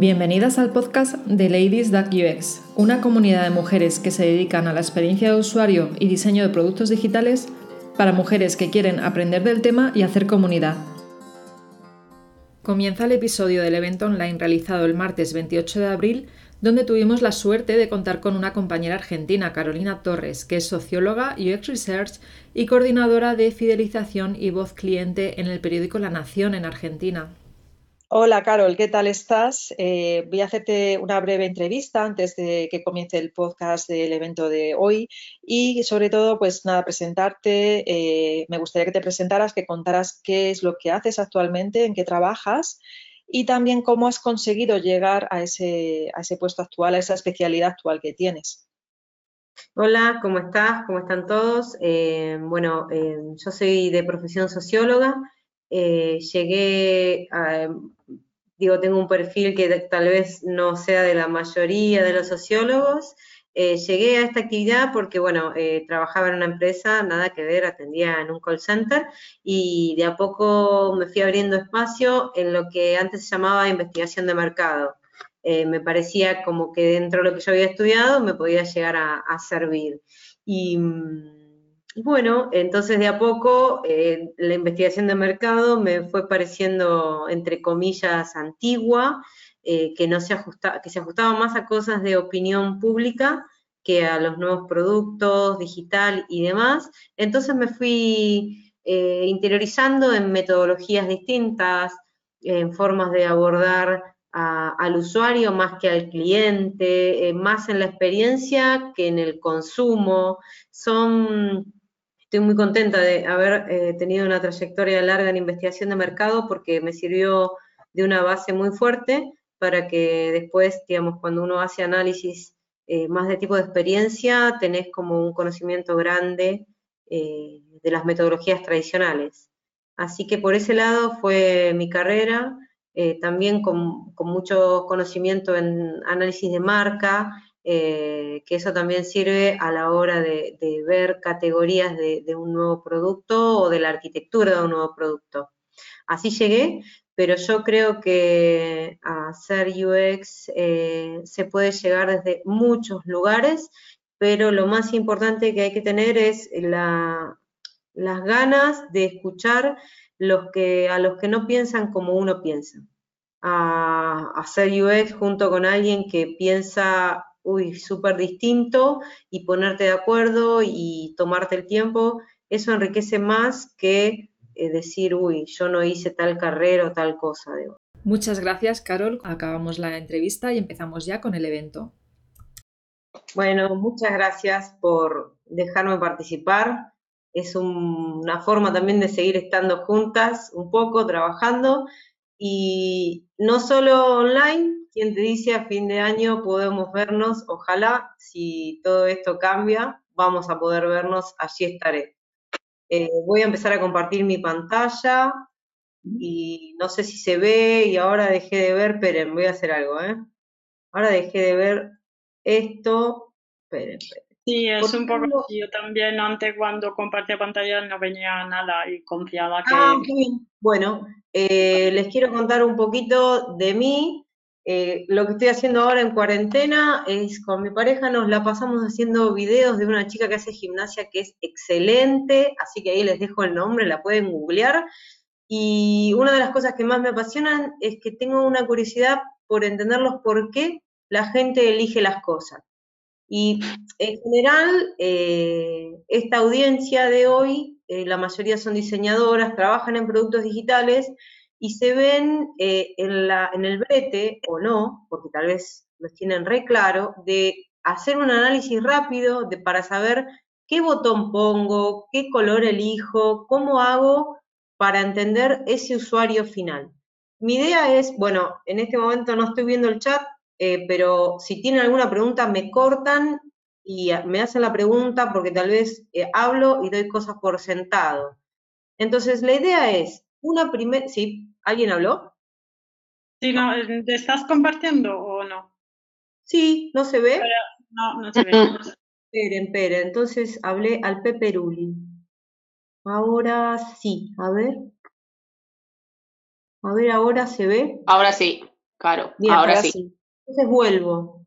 Bienvenidas al podcast de Ladies UX, una comunidad de mujeres que se dedican a la experiencia de usuario y diseño de productos digitales para mujeres que quieren aprender del tema y hacer comunidad. Comienza el episodio del evento online realizado el martes 28 de abril, donde tuvimos la suerte de contar con una compañera argentina, Carolina Torres, que es socióloga, UX Research y coordinadora de fidelización y voz cliente en el periódico La Nación en Argentina. Hola Carol, ¿qué tal estás? Eh, voy a hacerte una breve entrevista antes de que comience el podcast del evento de hoy y sobre todo, pues nada, presentarte. Eh, me gustaría que te presentaras, que contaras qué es lo que haces actualmente, en qué trabajas y también cómo has conseguido llegar a ese, puesto actual, a esa especialidad actual que tienes. Hola, ¿cómo estás? ¿Cómo están todos? Eh, bueno, yo soy de profesión socióloga. Llegué a, digo, tengo un perfil que tal vez no sea de la mayoría de los sociólogos. Eh, llegué a esta actividad porque, bueno, eh, trabajaba en una empresa, nada que ver, atendía en un call center y de a poco me fui abriendo espacio en lo que antes se llamaba investigación de mercado. Eh, me parecía como que dentro de lo que yo había estudiado me podía llegar a, a servir. Y mm, bueno, entonces de a poco eh, la investigación de mercado me fue pareciendo, entre comillas, antigua, eh, que, no se ajusta, que se ajustaba más a cosas de opinión pública que a los nuevos productos, digital y demás. Entonces me fui eh, interiorizando en metodologías distintas, en formas de abordar al usuario más que al cliente, más en la experiencia que en el consumo. Son Estoy muy contenta de haber eh, tenido una trayectoria larga en investigación de mercado porque me sirvió de una base muy fuerte para que después, digamos, cuando uno hace análisis eh, más de tipo de experiencia, tenés como un conocimiento grande eh, de las metodologías tradicionales. Así que por ese lado fue mi carrera, también con, con, mucho conocimiento en análisis de marca, eh, que eso también sirve a la hora de, ver categorías de, un nuevo producto o de la arquitectura de un nuevo producto. Así llegué, pero yo creo que hacer UX eh, se puede llegar desde muchos lugares, pero lo más importante que hay que tener es las ganas de escuchar los que, a los que no piensan como uno piensa. A hacer UX junto con alguien que piensa uy, súper distinto y ponerte de acuerdo y tomarte el tiempo, eso enriquece más que eh, decir, uy, yo no hice tal carrera o tal cosa. Muchas gracias, Carol. Acabamos la entrevista y empezamos ya con el evento. Bueno, muchas gracias por dejarme participar. Es una forma también de seguir estando juntas un poco, trabajando y no solo online, quien te dice a fin de año podemos vernos, ojalá, si todo esto cambia, vamos a poder vernos, allí estaré. Eh, voy a empezar a compartir mi pantalla y no sé si se ve y ahora dejé de ver, esperen, voy a hacer algo, ¿eh? Ahora dejé de ver esto, esperen, esperen. Sí, es un poco así. Yo también antes cuando compartía pantalla no venía nada y confiaba que... Ah, Bueno, eh, les quiero contar un poquito de mí. Eh, lo que estoy haciendo ahora en cuarentena es con mi pareja nos la pasamos haciendo videos de una chica que hace gimnasia que es excelente, así que ahí les dejo el nombre, la pueden googlear. Y una de las cosas que más me apasionan es que tengo una curiosidad por entenderlos por qué la gente elige las cosas. Y en general, eh, esta audiencia de hoy, eh, la mayoría son diseñadoras, trabajan en productos digitales y se ven eh, en, el brete, o no, porque tal vez los tienen re claro, de hacer un análisis rápido de, para saber qué botón pongo, qué color elijo, cómo hago para entender ese usuario final. Mi idea es, bueno, en este momento no estoy viendo el chat, eh, pero si tienen alguna pregunta me cortan y me hacen la pregunta porque tal vez eh, hablo y doy cosas por sentado. Entonces, la idea es, una primera, ¿sí? ¿Alguien habló? Sí, no, eh, ¿te estás compartiendo o no? Sí, ¿no se ve? no, no se ve. esperen, esperen, entonces hablé al Peperuli. Ahora sí, a ver. A ver, ahora se ve. Ahora sí. Claro, ahora sí. Entonces vuelvo.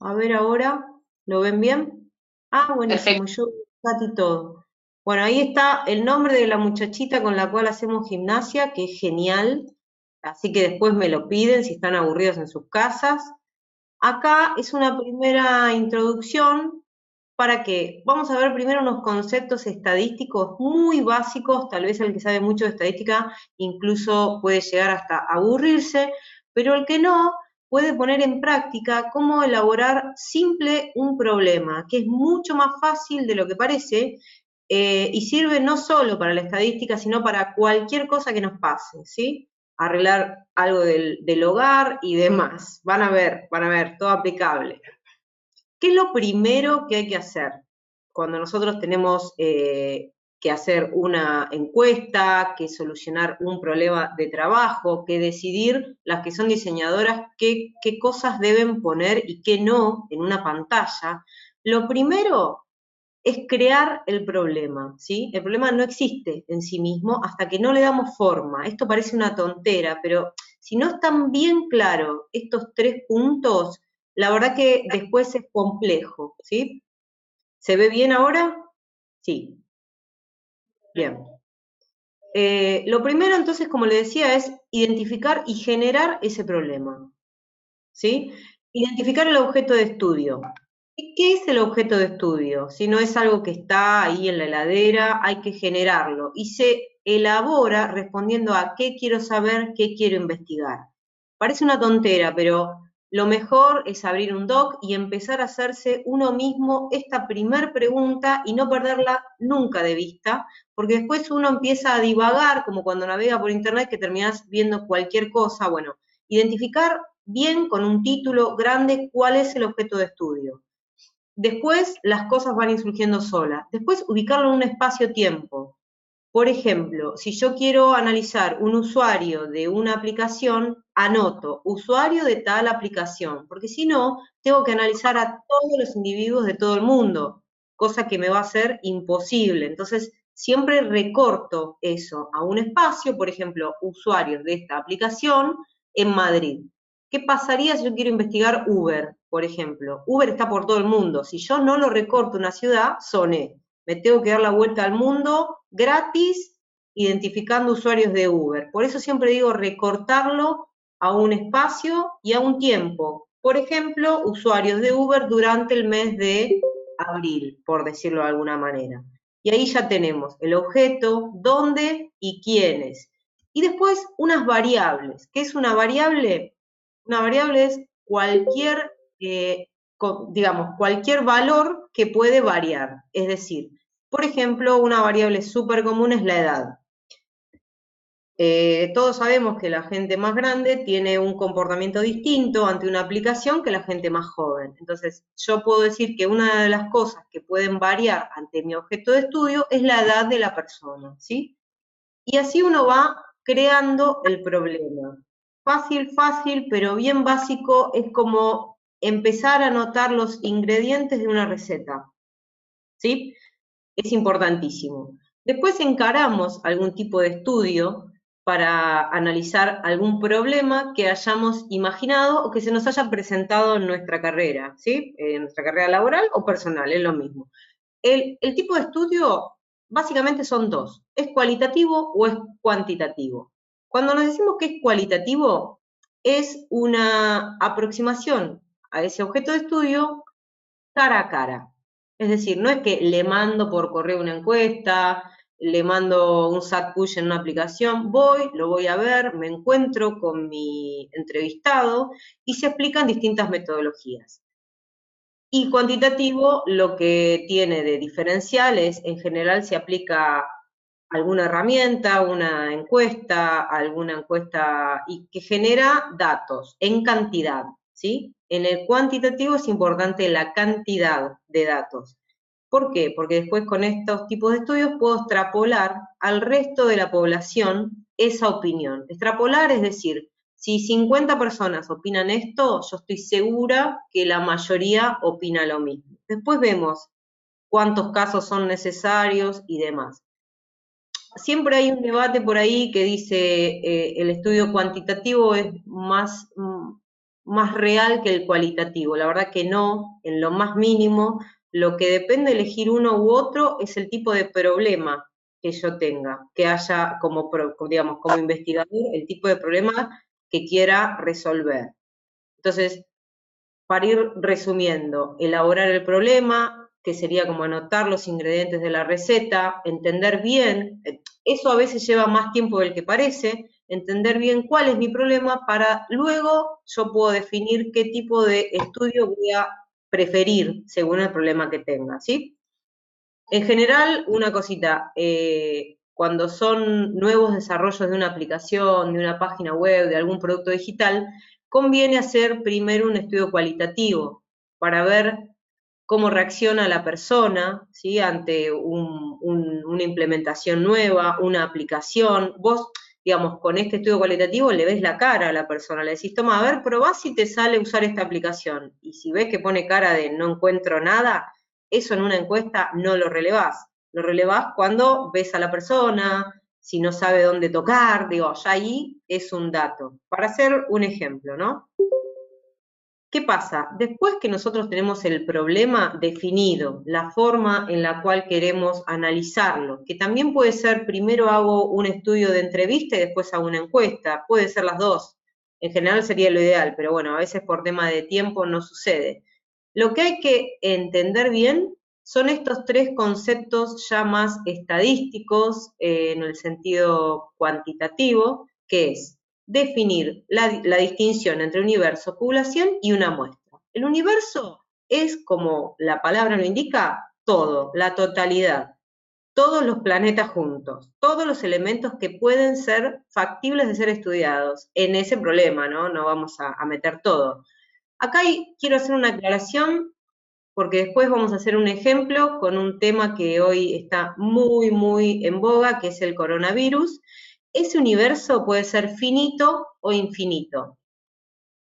A ver ahora, ¿lo ven bien? Ah, bueno, yo y todo. Bueno, ahí está el nombre de la muchachita con la cual hacemos gimnasia, que es genial. Así que después me lo piden si están aburridos en sus casas. Acá es una primera introducción para que vamos a ver primero unos conceptos estadísticos muy básicos, tal vez el que sabe mucho de estadística incluso puede llegar hasta aburrirse, pero el que no puede poner en práctica cómo elaborar simple un problema, que es mucho más fácil de lo que parece eh, y sirve no solo para la estadística, sino para cualquier cosa que nos pase, ¿sí? Arreglar algo del, hogar y demás. Van a ver, van a ver, todo aplicable. ¿Qué es lo primero que hay que hacer cuando nosotros tenemos eh, que hacer una encuesta, que solucionar un problema de trabajo, que decidir las que son diseñadoras qué, qué cosas deben poner y qué no en una pantalla? Lo primero es crear el problema, ¿sí? El problema no existe en sí mismo hasta que no le damos forma. Esto parece una tontera, pero si no están bien claros estos tres puntos, la verdad que después es complejo, ¿sí? ¿Se ve bien ahora? Sí. Bien. Eh, lo primero entonces, como le decía, es identificar y generar ese problema, ¿sí? Identificar el objeto de estudio. ¿Qué es el objeto de estudio? Si no es algo que está ahí en la heladera, hay que generarlo y se elabora respondiendo a qué quiero saber, qué quiero investigar. Parece una tontera, pero lo mejor es abrir un doc y empezar a hacerse uno mismo esta primer pregunta y no perderla nunca de vista, porque después uno empieza a divagar, como cuando navega por internet que terminas viendo cualquier cosa. Bueno, identificar bien con un título grande cuál es el objeto de estudio. Después las cosas van insurgiendo solas. Después ubicarlo en un espacio-tiempo. Por ejemplo, si yo quiero analizar un usuario de una aplicación, anoto usuario de tal aplicación, porque si no, tengo que analizar a todos los individuos de todo el mundo, cosa que me va a ser imposible. Entonces, siempre recorto eso a un espacio, por ejemplo, usuarios de esta aplicación en Madrid. ¿Qué pasaría si yo quiero investigar Uber, por ejemplo? Uber está por todo el mundo. Si yo no lo recorto una ciudad, soné. Me tengo que dar la vuelta al mundo gratis identificando usuarios de Uber. Por eso siempre digo recortarlo a un espacio y a un tiempo. Por ejemplo, usuarios de Uber durante el mes de abril, por decirlo de alguna manera. Y ahí ya tenemos el objeto, dónde y quiénes. Y después unas variables. ¿Qué es una variable? Una variable es cualquier, eh, digamos, cualquier valor que puede variar. Es decir, por ejemplo, una variable súper común es la edad. Eh, todos sabemos que la gente más grande tiene un comportamiento distinto ante una aplicación que la gente más joven. Entonces, yo puedo decir que una de las cosas que pueden variar ante mi objeto de estudio es la edad de la persona, ¿sí? Y así uno va creando el problema fácil, fácil, pero bien básico, es como empezar a anotar los ingredientes de una receta. ¿Sí? Es importantísimo. Después encaramos algún tipo de estudio para analizar algún problema que hayamos imaginado o que se nos haya presentado en nuestra carrera, ¿sí? En nuestra carrera laboral o personal, es lo mismo. El, el tipo de estudio básicamente son dos, ¿es cualitativo o es cuantitativo? Cuando nos decimos que es cualitativo, es una aproximación a ese objeto de estudio cara a cara. Es decir, no es que le mando por correo una encuesta, le mando un SAT push en una aplicación, voy, lo voy a ver, me encuentro con mi entrevistado y se explican distintas metodologías. Y cuantitativo lo que tiene de diferencial es, en general se aplica alguna herramienta, una encuesta, alguna encuesta y que genera datos en cantidad, ¿sí? En el cuantitativo es importante la cantidad de datos. ¿Por qué? Porque después con estos tipos de estudios puedo extrapolar al resto de la población esa opinión. Extrapolar es decir, si 50 personas opinan esto, yo estoy segura que la mayoría opina lo mismo. Después vemos cuántos casos son necesarios y demás. siempre hay un debate por ahí que dice eh, el estudio cuantitativo es más, mm, más real que el cualitativo. La verdad que no, en lo más mínimo, lo que depende de elegir uno u otro es el tipo de problema que yo tenga, que haya como, digamos, como investigador, el tipo de problema que quiera resolver. Entonces, para ir resumiendo, elaborar el problema, que sería como anotar los ingredientes de la receta, entender bien, eh, eso a veces lleva más tiempo del que parece, entender bien cuál es mi problema para luego yo puedo definir qué tipo de estudio voy a preferir según el problema que tenga, ¿sí? En general, una cosita, eh, cuando son nuevos desarrollos de una aplicación, de una página web, de algún producto digital, conviene hacer primero un estudio cualitativo para ver cómo reacciona la persona ¿sí? ante una implementación nueva, una aplicación. Vos, digamos, con este estudio cualitativo le ves la cara a la persona, le decís, toma, a ver, probá si te sale usar esta aplicación. Y si ves que pone cara de no encuentro nada, eso en una encuesta no lo relevás. Lo relevás cuando ves a la persona, si no sabe dónde tocar, digo, ya ahí es un dato. Para hacer un ejemplo, ¿no? ¿Qué pasa? Después que nosotros tenemos el problema definido, la forma en la cual queremos analizarlo, que también puede ser, primero hago un estudio de entrevista y después hago una encuesta, puede ser las dos. En general sería lo ideal, pero bueno, a veces por tema de tiempo no sucede. Lo que hay que entender bien son estos tres conceptos ya más estadísticos eh, en el sentido cuantitativo, que es definir la, distinción entre universo, población y una muestra. El universo es, como la palabra lo indica, todo, la totalidad, todos los planetas juntos, todos los elementos que pueden ser factibles de ser estudiados en ese problema, ¿no? No vamos a, meter todo. Acá quiero hacer una aclaración porque después vamos a hacer un ejemplo con un tema que hoy está muy, muy en boga, que es el coronavirus. Ese universo puede ser finito o infinito.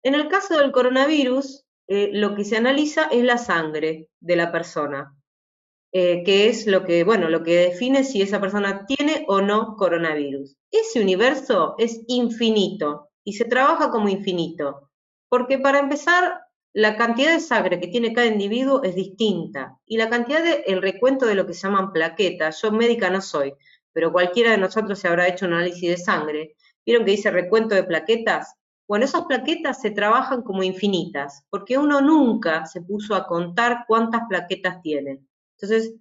En el caso del coronavirus, eh, lo que se analiza es la sangre de la persona, eh, que es lo que, bueno, lo que define si esa persona tiene o no coronavirus. Ese universo es infinito y se trabaja como infinito, porque para empezar la cantidad de sangre que tiene cada individuo es distinta y la cantidad de el recuento de lo que se llaman plaquetas, yo médica no soy, pero cualquiera de nosotros se habrá hecho un análisis de sangre, vieron que dice recuento de plaquetas, bueno, esas plaquetas se trabajan como infinitas, porque uno nunca se puso a contar cuántas plaquetas tiene. Entonces,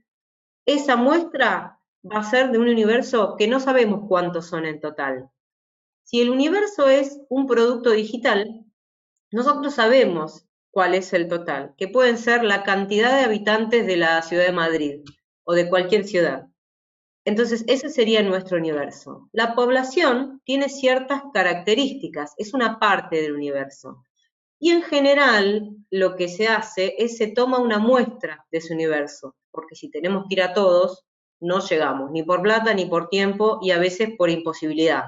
esa muestra va a ser de un universo que no sabemos cuántos son en total. Si el universo es un producto digital, nosotros sabemos cuál es el total, que pueden ser la cantidad de habitantes de la ciudad de Madrid o de cualquier ciudad. Entonces, ese sería nuestro universo. La población tiene ciertas características, es una parte del universo. Y en general, lo que se hace es se toma una muestra de ese universo, porque si tenemos que ir a todos, no llegamos, ni por plata, ni por tiempo, y a veces por imposibilidad.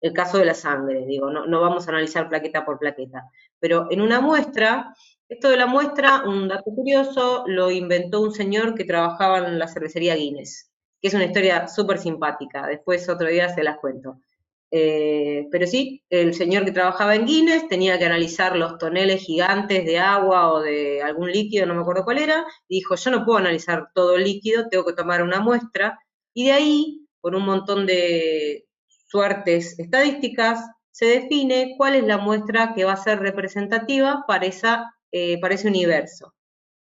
El caso de la sangre, digo, no, no vamos a analizar plaqueta por plaqueta. Pero en una muestra, esto de la muestra, un dato curioso, lo inventó un señor que trabajaba en la cervecería Guinness, que es una historia súper simpática, después otro día se las cuento. Eh, pero sí, el señor que trabajaba en Guinness tenía que analizar los toneles gigantes de agua o de algún líquido, no me acuerdo cuál era, y dijo, yo no puedo analizar todo el líquido, tengo que tomar una muestra, y de ahí, por un montón de suertes estadísticas, se define cuál es la muestra que va a ser representativa para, esa, eh, para ese universo.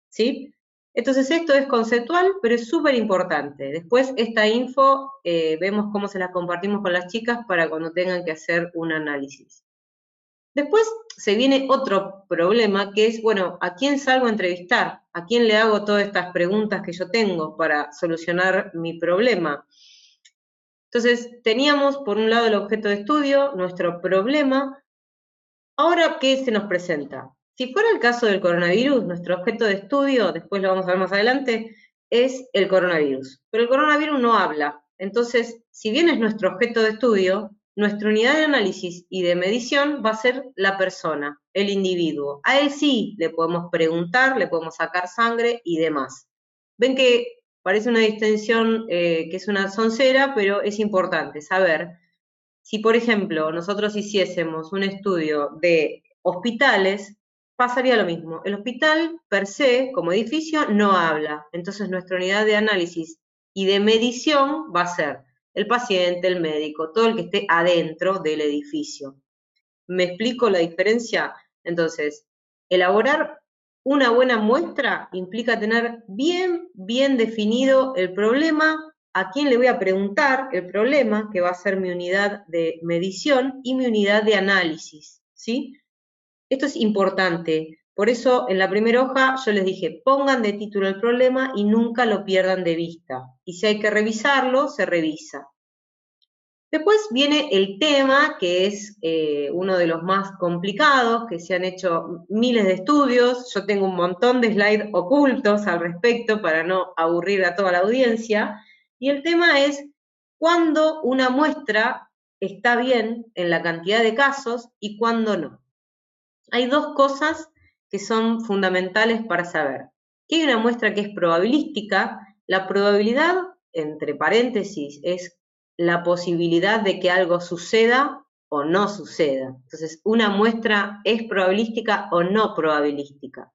¿sí? Entonces esto es conceptual, pero es súper importante. Después esta info eh, vemos cómo se la compartimos con las chicas para cuando tengan que hacer un análisis. Después se viene otro problema que es, bueno, ¿a quién salgo a entrevistar? ¿A quién le hago todas estas preguntas que yo tengo para solucionar mi problema? Entonces, teníamos por un lado el objeto de estudio, nuestro problema. Ahora, ¿qué se nos presenta? Si fuera el caso del coronavirus, nuestro objeto de estudio, después lo vamos a ver más adelante, es el coronavirus. Pero el coronavirus no habla. Entonces, si bien es nuestro objeto de estudio, nuestra unidad de análisis y de medición va a ser la persona, el individuo. A él sí le podemos preguntar, le podemos sacar sangre y demás. Ven que Parece una distinción eh, que es una soncera, pero es importante saber si, por ejemplo, nosotros hiciésemos un estudio de hospitales, pasaría lo mismo. El hospital per se, como edificio, no habla. Entonces nuestra unidad de análisis y de medición va a ser el paciente, el médico, todo el que esté adentro del edificio. ¿Me explico la diferencia? Entonces, elaborar una buena muestra implica tener bien, bien definido el problema, a quién le voy a preguntar el problema, que va a ser mi unidad de medición y mi unidad de análisis, ¿sí? Esto es importante. Por eso en la primera hoja yo les dije, pongan de título el problema y nunca lo pierdan de vista. Y si hay que revisarlo, se revisa. Después viene el tema, que es eh, uno de los más complicados, que se han hecho miles de estudios. Yo tengo un montón de slides ocultos al respecto para no aburrir a toda la audiencia. Y el tema es cuándo una muestra está bien en la cantidad de casos y cuándo no. Hay dos cosas que son fundamentales para saber. Que hay una muestra que es probabilística. La probabilidad, entre paréntesis, es la posibilidad de que algo suceda o no suceda. Entonces, una muestra es probabilística o no probabilística.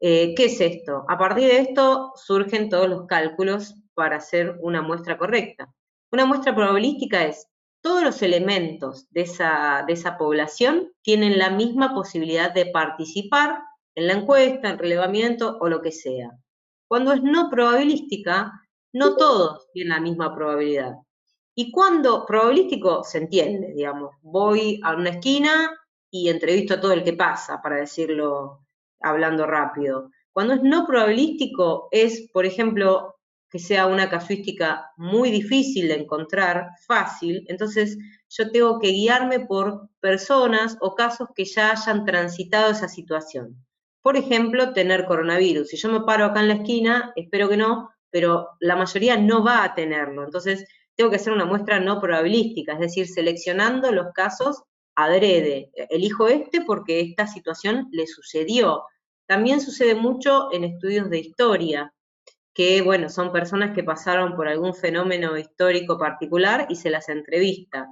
Eh, ¿Qué es esto? A partir de esto surgen todos los cálculos para hacer una muestra correcta. Una muestra probabilística es todos los elementos de esa, población tienen la misma posibilidad de participar en la encuesta, en relevamiento o lo que sea. Cuando es no probabilística, no todos tienen la misma probabilidad. Y cuando probabilístico se entiende, digamos, voy a una esquina y entrevisto a todo el que pasa, para decirlo hablando rápido. Cuando es no probabilístico es, por ejemplo, que sea una casuística muy difícil de encontrar, fácil, entonces yo tengo que guiarme por personas o casos que ya hayan transitado esa situación. Por ejemplo, tener coronavirus. Si yo me paro acá en la esquina, espero que no, pero la mayoría no va a tenerlo. Entonces, tengo que hacer una muestra no probabilística, es decir, seleccionando los casos adrede. Elijo este porque esta situación le sucedió. También sucede mucho en estudios de historia, que, bueno, son personas que pasaron por algún fenómeno histórico particular y se las entrevista.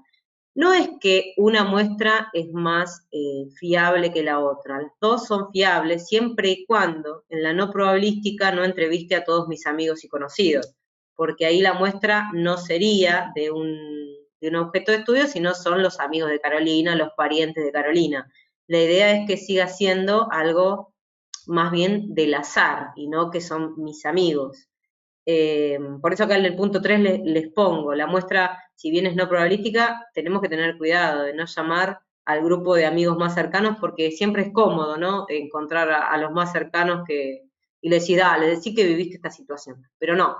No es que una muestra es más eh, fiable que la otra, las dos son fiables siempre y cuando en la no probabilística no entreviste a todos mis amigos y conocidos porque ahí la muestra no sería de un, objeto de estudio, sino son los amigos de Carolina, los parientes de Carolina. La idea es que siga siendo algo más bien del azar y no que son mis amigos. Eh, por eso acá en el punto 3 les, pongo, la muestra, si bien es no probabilística, tenemos que tener cuidado de no llamar al grupo de amigos más cercanos porque siempre es cómodo, ¿no? Encontrar a, los más cercanos que, y decir, dale, decir que viviste esta situación. Pero no,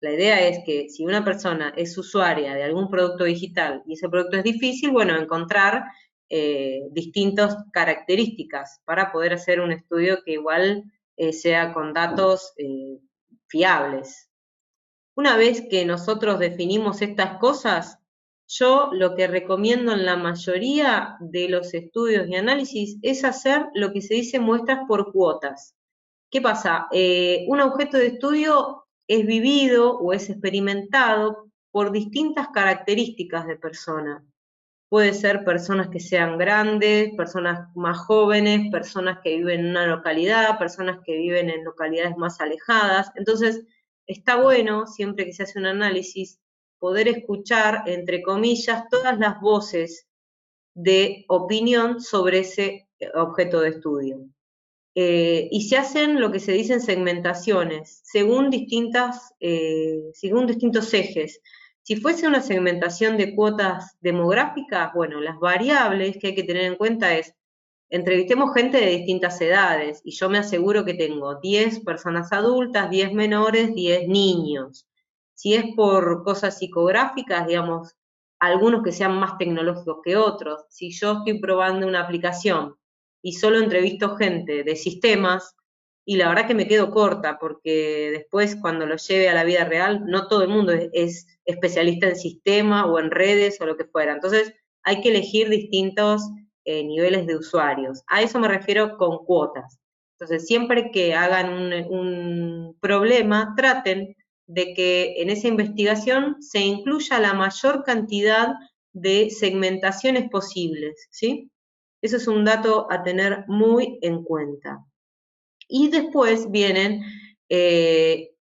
la idea es que si una persona es usuaria de algún producto digital y ese producto es difícil, bueno, encontrar eh, distintas características para poder hacer un estudio que igual eh, sea con datos eh, fiables. Una vez que nosotros definimos estas cosas, yo lo que recomiendo en la mayoría de los estudios y análisis es hacer lo que se dice muestras por cuotas. ¿Qué pasa? un objeto de estudio es vivido o es experimentado por distintas características de personas. Puede ser personas que sean grandes, personas más jóvenes, personas que viven en una localidad, personas que viven en localidades más alejadas. Entonces, está bueno, siempre que se hace un análisis, poder escuchar, entre comillas, todas las voces de opinión sobre ese objeto de estudio. Eh, y se hacen lo que se dicen segmentaciones, según, distintas, eh, según distintos ejes. Si fuese una segmentación de cuotas demográficas, bueno, las variables que hay que tener en cuenta es, entrevistemos gente de distintas edades y yo me aseguro que tengo 10 personas adultas, 10 menores, 10 niños. Si es por cosas psicográficas, digamos, algunos que sean más tecnológicos que otros. Si yo estoy probando una aplicación y solo entrevisto gente de sistemas y la verdad que me quedo corta porque después cuando lo lleve a la vida real no todo el mundo es, especialista en sistema o en redes o lo que fuera. Entonces hay que elegir distintos eh, niveles de usuarios. A eso me refiero con cuotas. Entonces siempre que hagan un, un problema traten de que en esa investigación se incluya la mayor cantidad de segmentaciones posibles, ¿sí? Eso es un dato a tener muy en cuenta. Y después vienen eh,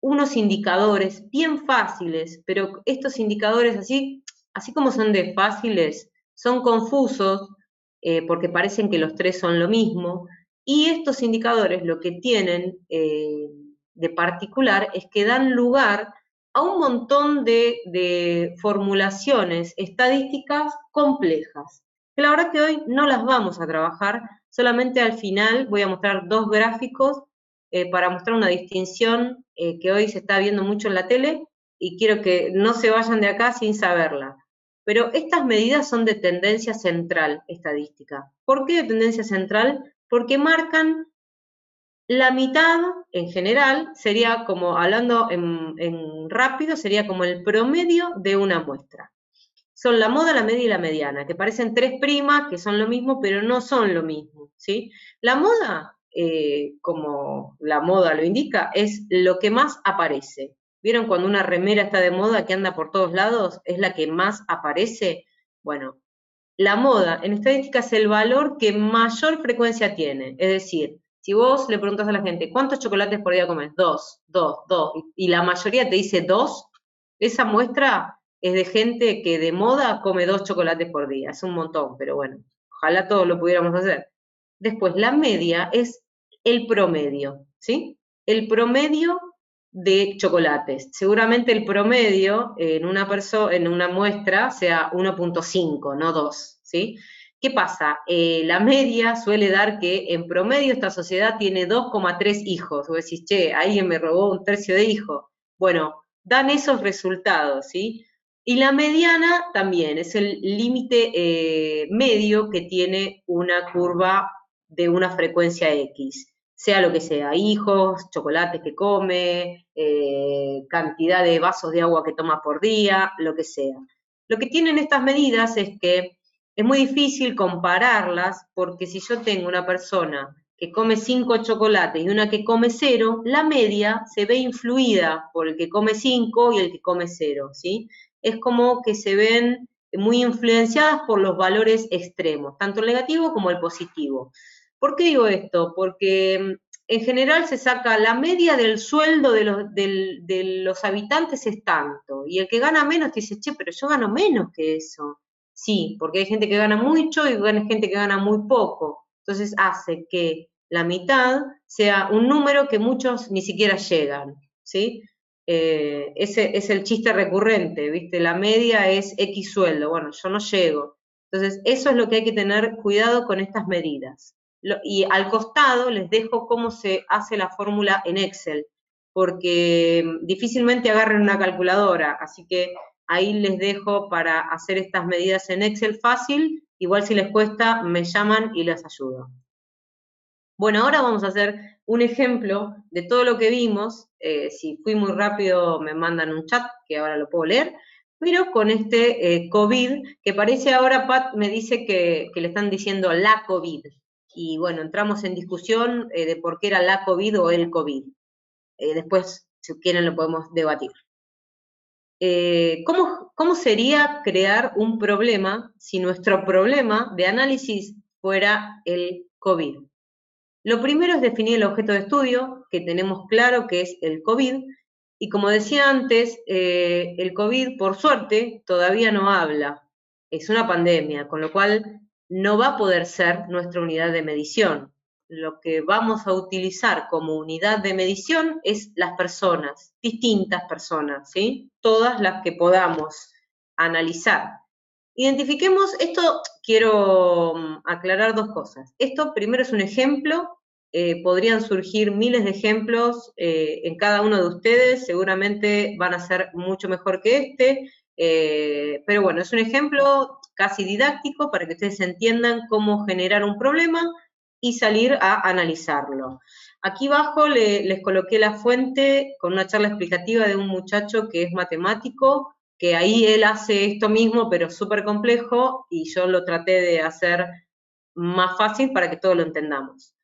unos indicadores bien fáciles, pero estos indicadores así, así como son de fáciles, son confusos eh, porque parecen que los tres son lo mismo. Y estos indicadores lo que tienen eh, de particular es que dan lugar a un montón de, formulaciones estadísticas complejas. Que la verdad que hoy no las vamos a trabajar, solamente al final voy a mostrar dos gráficos eh, para mostrar una distinción eh, que hoy se está viendo mucho en la tele y quiero que no se vayan de acá sin saberla. Pero estas medidas son de tendencia central estadística. ¿Por qué de tendencia central? Porque marcan la mitad, en general, sería como, hablando en, rápido, sería como el promedio de una muestra. Son la moda, la media y la mediana, que parecen tres primas, que son lo mismo, pero no son lo mismo, ¿sí? La moda, eh, como la moda lo indica, es lo que más aparece. ¿Vieron cuando una remera está de moda que anda por todos lados? Es la que más aparece. Bueno, la moda en estadística es el valor que mayor frecuencia tiene, es decir, si vos le preguntas a la gente, ¿cuántos chocolates por día comes? Dos, dos, dos, y la mayoría te dice dos, esa muestra es de gente que de moda come dos chocolates por día. Es un montón, pero bueno, ojalá todos lo pudiéramos hacer. Después, la media es el promedio, ¿sí? El promedio de chocolates. Seguramente el promedio en una, en una muestra sea 1.5, no 2, ¿sí? ¿Qué pasa? Eh, la media suele dar que en promedio esta sociedad tiene 2,3 hijos. Vos decís, che, alguien me robó un tercio de hijo. Bueno, dan esos resultados, ¿sí? Y la mediana también es el límite eh, medio que tiene una curva de una frecuencia X, sea lo que sea, hijos, chocolates que come, eh, cantidad de vasos de agua que toma por día, lo que sea. Lo que tienen estas medidas es que es muy difícil compararlas porque si yo tengo una persona que come cinco chocolates y una que come cero, la media se ve influida por el que come cinco y el que come cero, ¿sí? Es como que se ven muy influenciadas por los valores extremos, tanto el negativo como el positivo. ¿Por qué digo esto? Porque mm, en general se saca la media del sueldo de los, de los habitantes es tanto, y el que gana menos te dice, che, pero yo gano menos que eso. Sí, porque hay gente que gana mucho y hay gente que gana muy poco. Entonces hace que la mitad sea un número que muchos ni siquiera llegan, ¿sí? Eh, ese es el chiste recurrente, ¿viste? La media es X sueldo, bueno, yo no llego. Entonces, eso es lo que hay que tener cuidado con estas medidas. y al costado les dejo cómo se hace la fórmula en Excel, porque difícilmente agarren una calculadora, así que Ahí les dejo para hacer estas medidas en Excel fácil. Igual si les cuesta, me llaman y les ayudo. Bueno, ahora vamos a hacer un ejemplo de todo lo que vimos. Eh, si fui muy rápido, me mandan un chat, que ahora lo puedo leer. Pero con este eh, COVID, que parece ahora, Pat me dice que, le están diciendo la COVID. Y bueno, entramos en discusión eh, de por qué era la COVID o el COVID. después, si quieren, lo podemos debatir. Eh, ¿cómo, sería crear un problema si nuestro problema de análisis fuera el COVID? Lo primero es definir el objeto de estudio, que tenemos claro que es el COVID, y como decía antes, eh, el COVID, por suerte, todavía no habla. Es una pandemia, con lo cual no va a poder ser nuestra unidad de medición lo que vamos a utilizar como unidad de medición es las personas, distintas personas, ¿sí? Todas las que podamos analizar. Identifiquemos, esto quiero mm, aclarar dos cosas. Esto primero es un ejemplo, eh, podrían surgir miles de ejemplos eh, en cada uno de ustedes, seguramente van a ser mucho mejor que este, eh, pero bueno, es un ejemplo casi didáctico para que ustedes entiendan cómo generar un problema y salir a analizarlo. Aquí abajo les coloqué la fuente con una charla explicativa de un muchacho que es matemático, que ahí él hace esto mismo, pero súper complejo, y yo lo traté de hacer más fácil para que todos lo entendamos.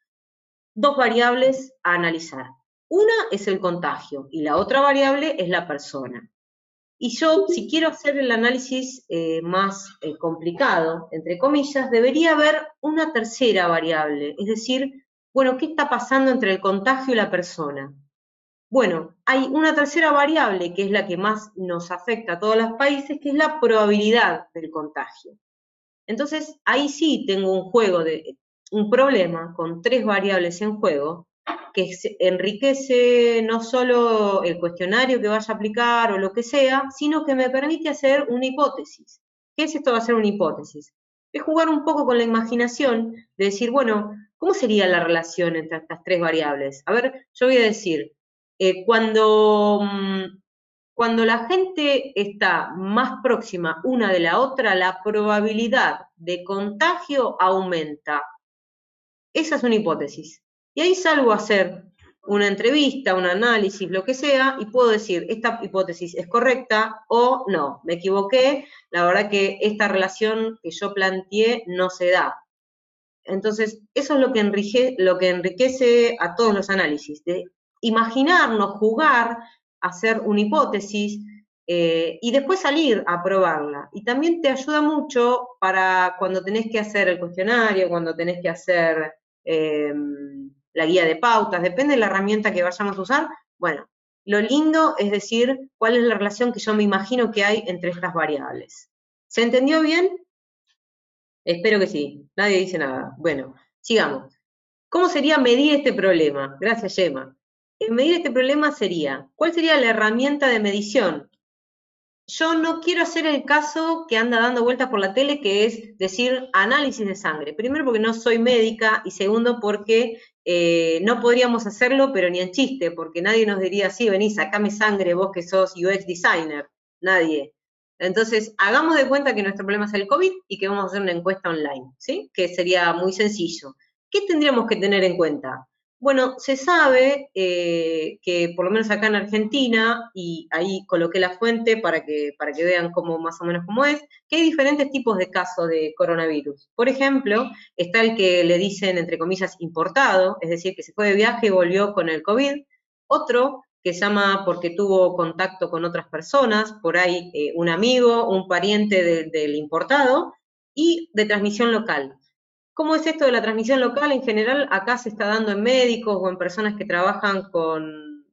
Dos variables a analizar. Una es el contagio y la otra variable es la persona. Y yo, si quiero hacer el análisis eh, más eh, complicado, entre comillas, debería haber una tercera variable, es decir, bueno, ¿qué está pasando entre el contagio y la persona? Bueno, hay una tercera variable que es la que más nos afecta a todos los países, que es la probabilidad del contagio. Entonces, ahí sí tengo un juego de un problema con tres variables en juego que enriquece no solo el cuestionario que vaya a aplicar o lo que sea, sino que me permite hacer una hipótesis. ¿Qué es esto de hacer una hipótesis? Es jugar un poco con la imaginación, de decir, bueno, ¿cómo sería la relación entre estas tres variables? A ver, yo voy a decir, eh, cuando, mm, cuando la gente está más próxima una de la otra, la probabilidad de contagio aumenta. Esa es una hipótesis. Y ahí salgo a hacer una entrevista, un análisis, lo que sea, y puedo decir, esta hipótesis es correcta o no, me equivoqué, la verdad que esta relación que yo planteé no se da. Entonces, eso es lo que, enriquece, a todos los análisis, de imaginarnos, jugar, hacer una hipótesis eh, y después salir a probarla. Y también te ayuda mucho para cuando tenés que hacer el cuestionario, cuando tenés que hacer... Em, la guía de pautas, depende de la herramienta que vayamos a usar. Bueno, lo lindo es decir cuál es la relación que yo me imagino que hay entre estas variables. ¿Se entendió bien? Espero que sí. Nadie dice nada. Bueno, sigamos. ¿Cómo sería medir este problema? Gracias, Gemma. medir este problema sería, ¿cuál sería la herramienta de medición? Yo no quiero hacer el caso que anda dando vueltas por la tele, que es decir análisis de sangre. Primero porque no soy médica y segundo porque eh, no podríamos hacerlo, pero ni en chiste, porque nadie nos diría, sí, vení, sacame sangre, vos que sos UX designer. Nadie. Entonces, hagamos de cuenta que nuestro problema es el COVID y que vamos a hacer una encuesta online, ¿sí? Que sería muy sencillo. ¿Qué tendríamos que tener en cuenta? Bueno, se sabe eh, que por lo menos acá en Argentina, y ahí coloqué la fuente para que, para que vean cómo más o menos cómo es, que hay diferentes tipos de casos de coronavirus. Por ejemplo, está el que le dicen, entre comillas, importado, es decir, que se fue de viaje y volvió con el COVID. Otro que se llama porque tuvo contacto con otras personas, por ahí eh, un amigo, un pariente del importado, y de transmisión local. ¿Cómo es esto de la transmisión local? En general, acá se está dando en médicos o en personas que trabajan con,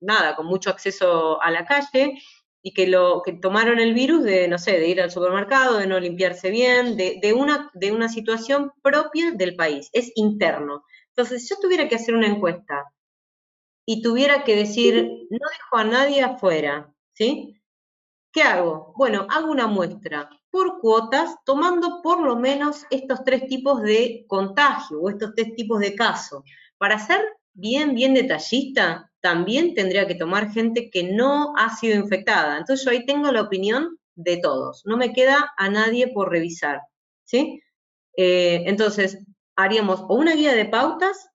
nada, con mucho acceso a la calle y que lo que tomaron el virus de, no sé, de ir al supermercado, de no limpiarse bien, de, una, de una situación propia del país, es interno. Entonces, si yo tuviera que hacer una encuesta y tuviera que decir, no dejo a nadie afuera, ¿sí? ¿Qué hago? Bueno, hago una muestra por cuotas, tomando por lo menos estos tres tipos de contagio o estos tres tipos de casos. Para ser bien, bien detallista, también tendría que tomar gente que no ha sido infectada. Entonces yo ahí tengo la opinión de todos. No me queda a nadie por revisar. ¿sí? Eh, entonces, haríamos o una guía de pautas.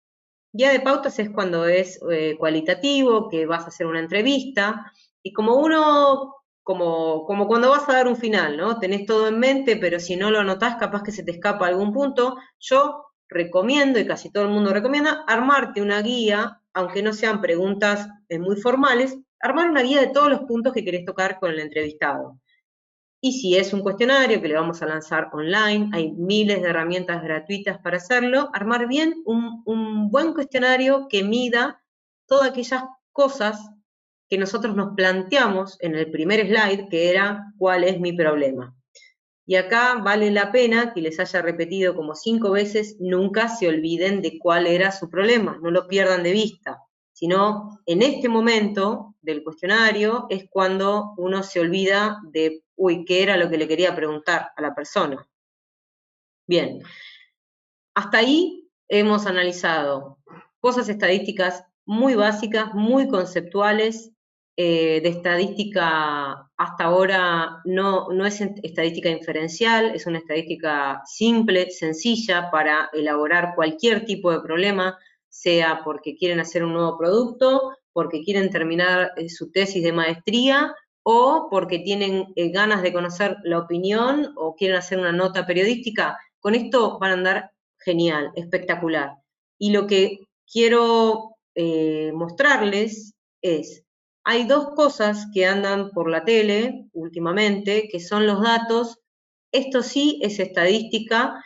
Guía de pautas es cuando es eh, cualitativo, que vas a hacer una entrevista. Y como uno como, como cuando vas a dar un final, ¿no? Tenés todo en mente, pero si no lo anotás, capaz que se te escapa algún punto. Yo recomiendo, y casi todo el mundo recomienda, armarte una guía, aunque no sean preguntas eh, muy formales, armar una guía de todos los puntos que querés tocar con el entrevistado. Y si es un cuestionario que le vamos a lanzar online, hay miles de herramientas gratuitas para hacerlo, armar bien un, un buen cuestionario que mida todas aquellas cosas que nosotros nos planteamos en el primer slide, que era cuál es mi problema. Y acá vale la pena que les haya repetido como cinco veces, nunca se olviden de cuál era su problema, no lo pierdan de vista, sino en este momento del cuestionario es cuando uno se olvida de, uy, ¿qué era lo que le quería preguntar a la persona? Bien, hasta ahí hemos analizado cosas estadísticas muy básicas, muy conceptuales, eh, de estadística hasta ahora no, no es estadística inferencial, es una estadística simple, sencilla para elaborar cualquier tipo de problema, sea porque quieren hacer un nuevo producto, porque quieren terminar eh, su tesis de maestría o porque tienen eh, ganas de conocer la opinión o quieren hacer una nota periodística. Con esto van a andar genial, espectacular. Y lo que quiero mostrarles es, hay dos cosas que andan por la tele últimamente, que son los datos, esto sí es estadística,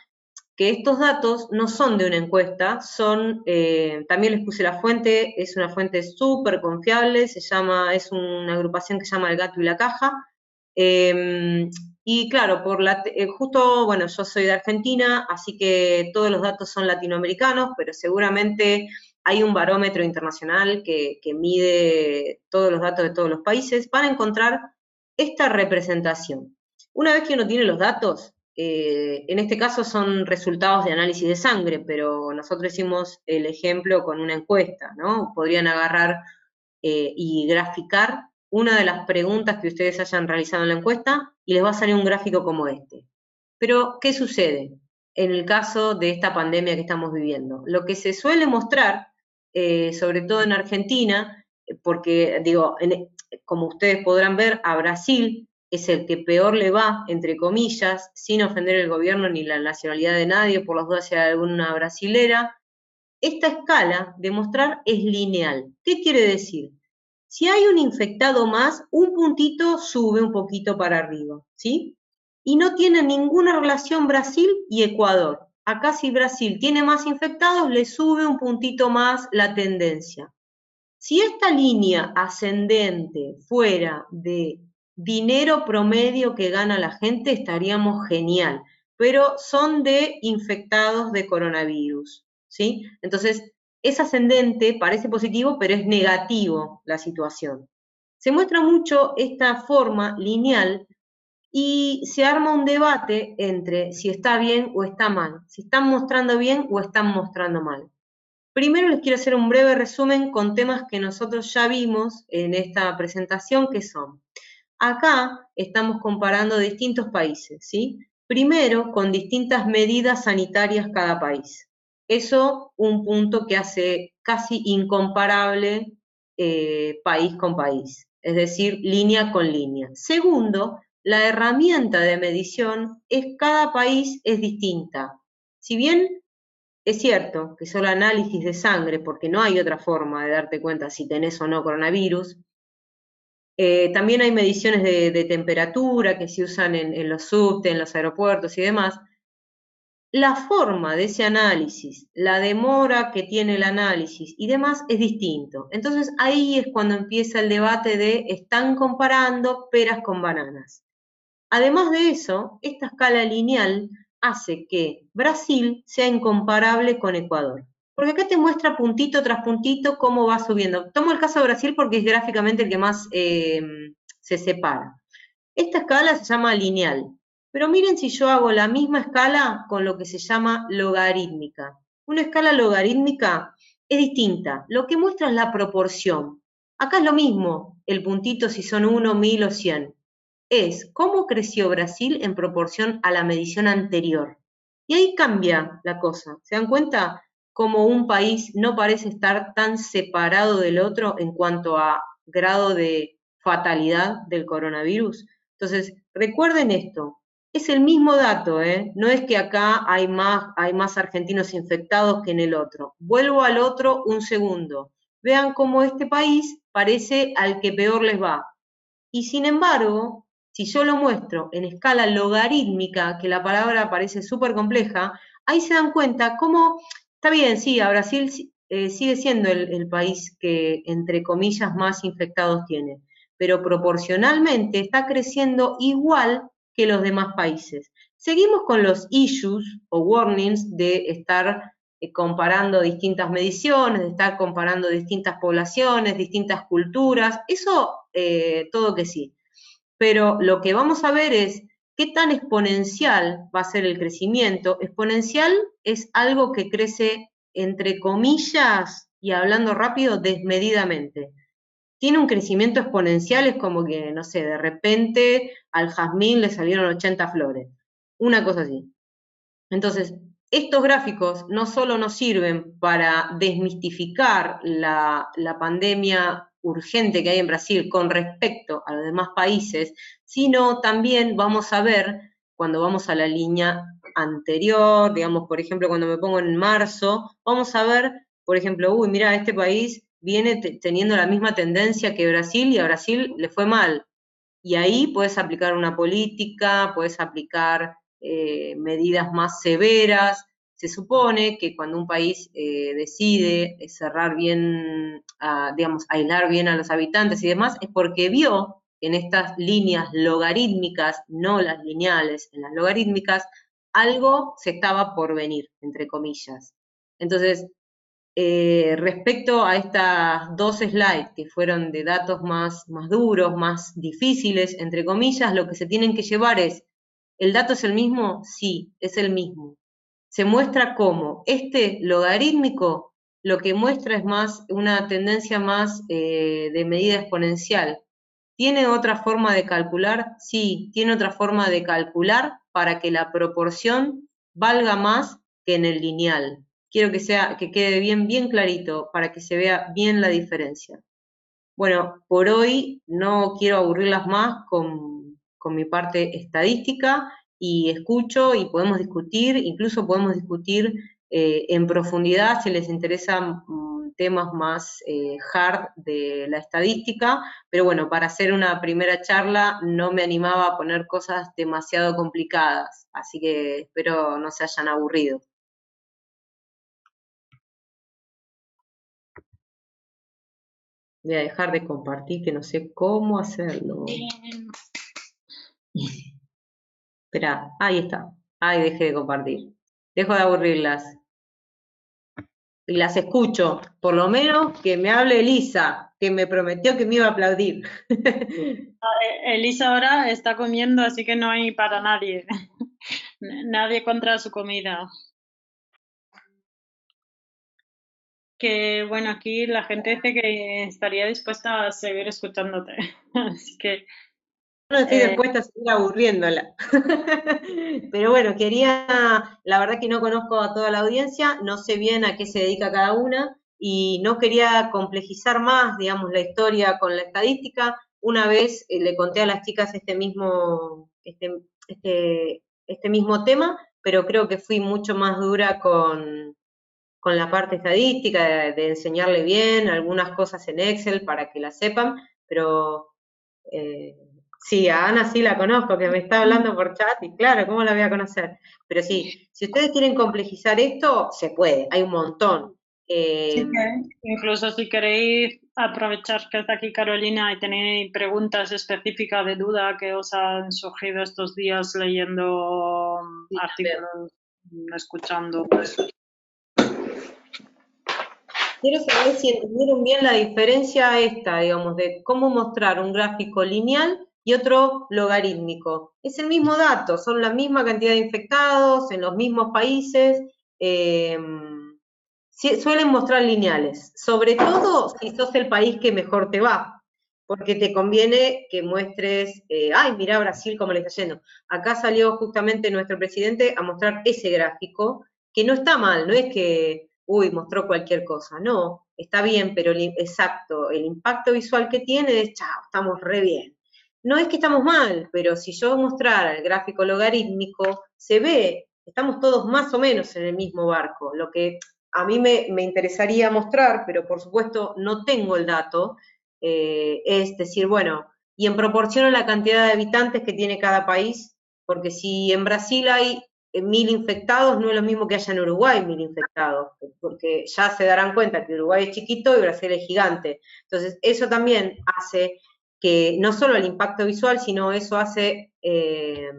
que estos datos no son de una encuesta, son, eh, también les puse la fuente, es una fuente súper confiable, se llama, es una agrupación que se llama El Gato y la Caja, em, y claro, por la, eh, justo, bueno, yo soy de Argentina, así que todos los datos son latinoamericanos, pero seguramente hay un barómetro internacional que, mide todos los datos de todos los países, van a encontrar esta representación. Una vez que uno tiene los datos, eh, en este caso son resultados de análisis de sangre, pero nosotros hicimos el ejemplo con una encuesta, ¿no? Podrían agarrar eh, y graficar una de las preguntas que ustedes hayan realizado en la encuesta y les va a salir un gráfico como este. Pero, ¿qué sucede en el caso de esta pandemia que estamos viviendo? Lo que se suele mostrar, eh, sobre todo en Argentina, porque, digo, como ustedes podrán ver, a Brasil es el que peor le va, entre comillas, sin ofender el gobierno ni la nacionalidad de nadie, por las dudas de alguna brasilera. Esta escala de mostrar es lineal. ¿Qué quiere decir? Si hay un infectado más, un puntito sube un poquito para arriba, ¿sí? Y no tiene ninguna relación Brasil y Ecuador. Acá si Brasil tiene más infectados, le sube un puntito más la tendencia. Si esta línea ascendente fuera de dinero promedio que gana la gente, estaríamos genial, pero son de infectados de coronavirus, ¿sí? Entonces, es ascendente, parece positivo, pero es negativo la situación. Se muestra mucho esta forma lineal y se arma un debate entre si está bien o está mal, si están mostrando bien o están mostrando mal. Primero les quiero hacer un breve resumen con temas que nosotros ya vimos en esta presentación, que son, acá estamos comparando distintos países, ¿sí? Primero, con distintas medidas sanitarias cada país. Eso un punto que hace casi incomparable eh, país con país, es decir, línea con línea. Segundo, la herramienta de medición es cada país es distinta. Si bien es cierto que solo análisis de sangre, porque no hay otra forma de darte cuenta si tenés o no coronavirus, eh, también hay mediciones de, temperatura que se usan en, los subtes, en los aeropuertos y demás, la forma de ese análisis, la demora que tiene el análisis y demás es distinto. Entonces ahí es cuando empieza el debate de están comparando peras con bananas. Además de eso, esta escala lineal hace que Brasil sea incomparable con Ecuador. Porque acá te muestra puntito tras puntito cómo va subiendo. Tomo el caso de Brasil porque es gráficamente el que más eh, se separa. Esta escala se llama lineal. Pero miren si yo hago la misma escala con lo que se llama logarítmica. Una escala logarítmica es distinta. Lo que muestra es la proporción. Acá es lo mismo, el puntito si son 1, 1000 o 100. Es cómo creció Brasil en proporción a la medición anterior. Y ahí cambia la cosa. ¿Se dan cuenta cómo un país no parece estar tan separado del otro en cuanto a grado de fatalidad del coronavirus? Entonces, recuerden esto, es el mismo dato, ¿eh? no es que acá hay más, hay más argentinos infectados que en el otro. Vuelvo al otro un segundo. Vean cómo este país parece al que peor les va. Y sin embargo, si yo lo muestro en escala logarítmica, que la palabra parece súper compleja, ahí se dan cuenta cómo, está bien, sí, Brasil eh, sigue siendo el país que, entre comillas, más infectados tiene, pero proporcionalmente está creciendo igual que los demás países. Seguimos con los issues o warnings de estar eh, comparando distintas mediciones, de estar comparando distintas poblaciones, distintas culturas, eso eh, todo que sí. Pero lo que vamos a ver es qué tan exponencial va a ser el crecimiento. Exponencial es algo que crece entre comillas y hablando rápido desmedidamente tiene un crecimiento exponencial, es como que, no sé, de repente al jazmín le salieron 80 flores, una cosa así. Entonces, estos gráficos no solo nos sirven para desmistificar la, la, pandemia urgente que hay en Brasil con respecto a los demás países, sino también vamos a ver, cuando vamos a la línea anterior, digamos, por ejemplo, cuando me pongo en marzo, vamos a ver por ejemplo, uy, mira, este país viene teniendo la misma tendencia que Brasil y a Brasil le fue mal. Y ahí puedes aplicar una política, puedes aplicar eh, medidas más severas. Se supone que cuando un país eh, decide cerrar bien, digamos, aislar bien a los habitantes y demás, es porque vio en estas líneas logarítmicas, no las lineales, en las logarítmicas, algo se estaba por venir, entre comillas. Entonces, eh, respecto a estas dos slides que fueron de datos más, más duros, más difíciles, entre comillas, lo que se tienen que llevar es, ¿el dato es el mismo? Sí, es el mismo. Se muestra cómo este logarítmico lo que muestra es más una tendencia más eh, de medida exponencial. ¿Tiene otra forma de calcular? Sí, tiene otra forma de calcular para que la proporción valga más que en el lineal. Quiero que, sea, que quede bien, bien clarito para que se vea bien la diferencia. Bueno, por hoy no quiero aburrirlas más con, con mi parte estadística y escucho y podemos discutir, incluso podemos discutir eh, en profundidad si les interesan mm, temas más eh, hard de la estadística, pero bueno, para hacer una primera charla no me animaba a poner cosas demasiado complicadas, así que espero no se hayan aburrido. Voy a dejar de compartir, que no sé cómo hacerlo. Espera, ahí está. Ahí dejé de compartir. Dejo de aburrirlas y las escucho, por lo menos que me hable Elisa, que me prometió que me iba a aplaudir. Ah, Elisa ahora está comiendo, así que no hay para nadie. Nadie contra su comida. Que bueno, aquí la gente dice que estaría dispuesta a seguir escuchándote. Así que no estoy eh, dispuesta a seguir aburriéndola. Pero bueno, quería, la verdad que no conozco a toda la audiencia, no sé bien a qué se dedica cada una y no quería complejizar más, digamos, la historia con la estadística. Una vez eh, le conté a las chicas este mismo, este, este, este, mismo tema, pero creo que fui mucho más dura con, con la parte estadística, de, de, enseñarle bien algunas cosas en Excel para que la sepan, pero eh, Sí, a Ana sí la conozco, que me está hablando por chat y claro, ¿cómo la voy a conocer? Pero sí, si ustedes quieren complejizar esto, se puede, hay un montón. Eh, incluso si queréis aprovechar que está aquí Carolina y tenéis preguntas específicas de duda que os han surgido estos días leyendo artículos, escuchando. Pues. Quiero saber si entendieron bien la diferencia esta, digamos, de cómo mostrar un gráfico lineal y otro logarítmico. Es el mismo dato, son la misma cantidad de infectados en los mismos países, em, suelen mostrar lineales, sobre todo si sos el país que mejor te va, porque te conviene que muestres, eh, ay, mira Brasil cómo le está yendo. Acá salió justamente nuestro presidente a mostrar ese gráfico, que no está mal, no es que, uy, mostró cualquier cosa, no, está bien, pero exacto, el impacto visual que tiene es, chao, estamos re bien no es que estamos mal, pero si yo mostrara el gráfico logarítmico, se ve, estamos todos más o menos en el mismo barco. Lo que a mí me, interesaría mostrar, pero por supuesto no tengo el dato, eh, es decir, bueno, y en proporción a la cantidad de habitantes que tiene cada país, porque si en Brasil hay eh, mil infectados, no es lo mismo que haya en Uruguay mil infectados, porque ya se darán cuenta que Uruguay es chiquito y Brasil es gigante. Entonces, eso también hace que no solo el impacto visual, sino eso hace, eh,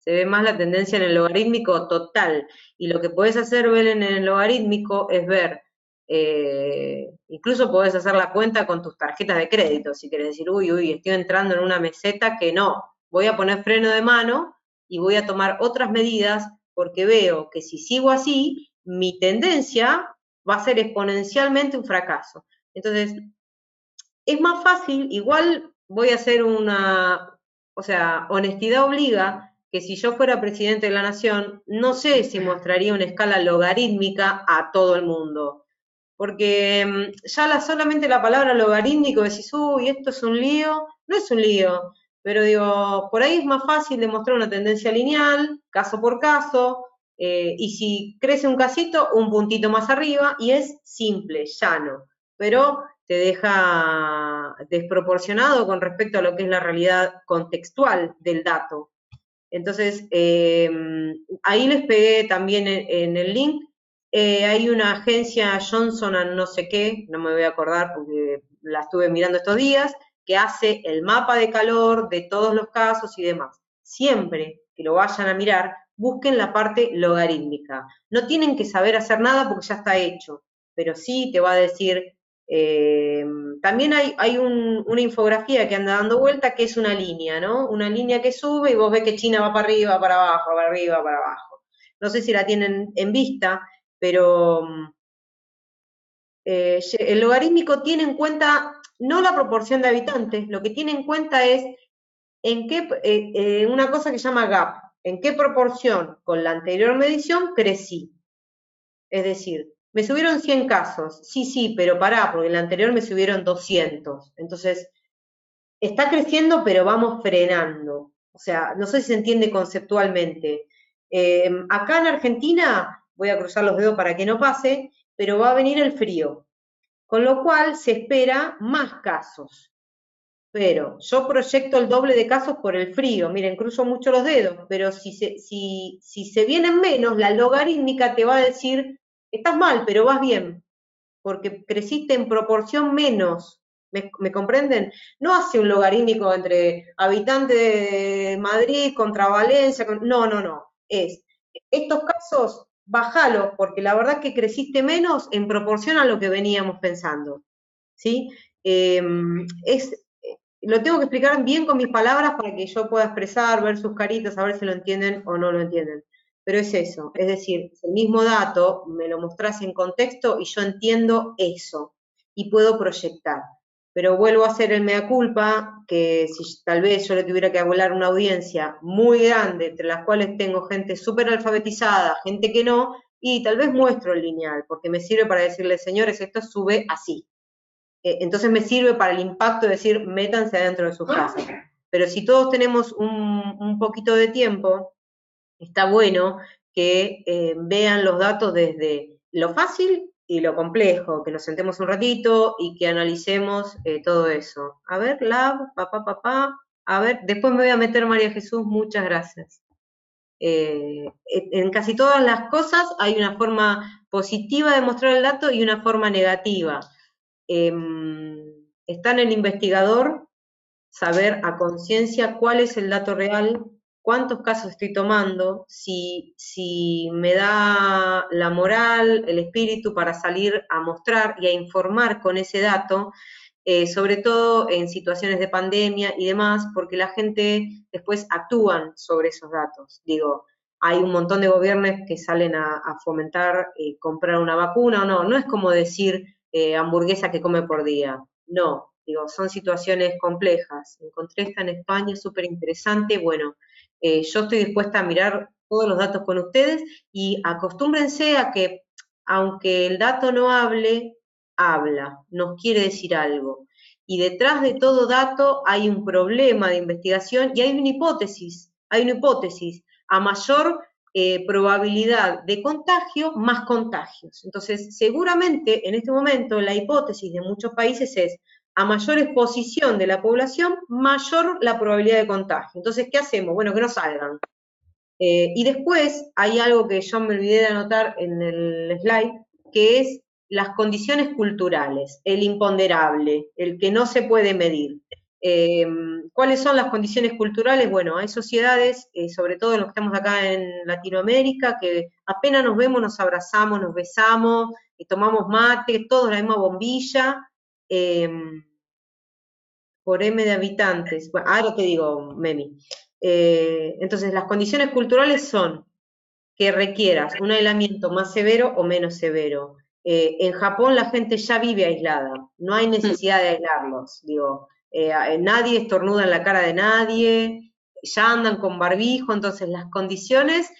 se ve más la tendencia en el logarítmico total. Y lo que puedes hacer, ver en el logarítmico, es ver, eh, incluso podés hacer la cuenta con tus tarjetas de crédito, si quieres decir, uy, uy, estoy entrando en una meseta que no, voy a poner freno de mano y voy a tomar otras medidas porque veo que si sigo así, mi tendencia va a ser exponencialmente un fracaso. Entonces, es más fácil, igual voy a hacer una, o sea, honestidad obliga que si yo fuera presidente de la nación, no sé si mostraría una escala logarítmica a todo el mundo. Porque mm, ya la, solamente la palabra logarítmico decís, uy, esto es un lío, no es un lío, pero digo, por ahí es más fácil demostrar una tendencia lineal, caso por caso, Eh, y si crece un casito, un puntito más arriba, y es simple, llano, pero te deja desproporcionado con respecto a lo que es la realidad contextual del dato. Entonces, eh, ahí les pegué también en, el link. Eh, hay una agencia Johnson no sé qué, no me voy a acordar porque la estuve mirando estos días, que hace el mapa de calor de todos los casos y demás. Siempre que lo vayan a mirar, busquen la parte logarítmica. No tienen que saber hacer nada porque ya está hecho, pero sí te va a decir, eh, también hay, una infografía que anda dando vuelta que es una línea, ¿no? Una línea que sube y vos ves que China va para arriba, para abajo, para arriba, para abajo. No sé si la tienen en vista, pero eh, el logarítmico tiene en cuenta no la proporción de habitantes, lo que tiene en cuenta es en qué, eh, una cosa que se llama gap, en qué proporción con la anterior medición crecí. Es decir, me subieron 100 casos, sí, sí, pero pará, porque en la anterior me subieron 200. Entonces, está creciendo, pero vamos frenando. O sea, no sé si se entiende conceptualmente. Eh, acá en Argentina, voy a cruzar los dedos para que no pase, pero va a venir el frío, con lo cual se espera más casos pero yo proyecto el doble de casos por el frío. Miren, cruzo mucho los dedos, pero si si, si se vienen menos, la logarítmica te va a decir, estás mal, pero vas bien, porque creciste en proporción menos. ¿Me, comprenden? No hace un logarítmico entre habitante de Madrid contra Valencia. no, no, no. Es, estos casos, bájalo, porque la verdad que creciste menos en proporción a lo que veníamos pensando. ¿Sí? Em, es, lo tengo que explicar bien con mis palabras para que yo pueda expresar, ver sus caritas, a ver si lo entienden o no lo entienden. Pero es eso, es decir, el mismo dato me lo mostrás en contexto y yo entiendo eso y puedo proyectar. Pero vuelvo a hacer el mea culpa, que si tal vez yo le tuviera que hablar una audiencia muy grande, entre las cuales tengo gente súper alfabetizada, gente que no, y tal vez muestro el lineal, porque me sirve para decirle, señores, esto sube así. Eh, entonces me sirve para el impacto de decir, métanse adentro de sus casas. Pero si todos tenemos un, poquito de tiempo, está bueno que eh, vean los datos desde lo fácil y lo complejo, que nos sentemos un ratito y que analicemos eh, todo eso. A ver, lab, papá, papá, a ver, después me voy a meter María Jesús, muchas gracias. en casi todas las cosas hay una forma positiva de mostrar el dato y una forma negativa. Em, está en el investigador saber a conciencia cuál es el dato real, cuántos casos estoy tomando, si, si me da la moral, el espíritu para salir a mostrar y a informar con ese dato, eh, sobre todo en situaciones de pandemia y demás, porque la gente después actúan sobre esos datos. Digo, hay un montón de gobiernos que salen a, fomentar eh, comprar una vacuna o no, no es como decir eh, hamburguesa que come por día. No, digo, son situaciones complejas. Encontré esta en España, súper interesante. Bueno, eh, yo estoy dispuesta a mirar todos los datos con ustedes y acostúmbrense a que, aunque el dato no hable, habla, nos quiere decir algo. Y detrás de todo dato hay un problema de investigación y hay una hipótesis, hay una hipótesis. A mayor eh, probabilidad de contagio más contagios. Entonces, seguramente en este momento la hipótesis de muchos países es a mayor exposición de la población, mayor la probabilidad de contagio. Entonces, ¿qué hacemos? Bueno, que no salgan. Eh, y después hay algo que yo me olvidé de anotar en el slide, que es las condiciones culturales, el imponderable, el que no se puede medir. Em, ¿Cuáles son las condiciones culturales? Bueno, hay sociedades, eh, sobre todo los que estamos acá en Latinoamérica, que apenas nos vemos, nos abrazamos, nos besamos, tomamos mate, todos la misma bombilla, em, por M de habitantes. Bueno, ahora te digo, Memi. Eh, entonces, las condiciones culturales son que requieras un aislamiento más severo o menos severo. Eh, en Japón la gente ya vive aislada, no hay necesidad de aislarlos, digo, eh, nadie estornuda en la cara de nadie, ya andan con barbijo, entonces las condiciones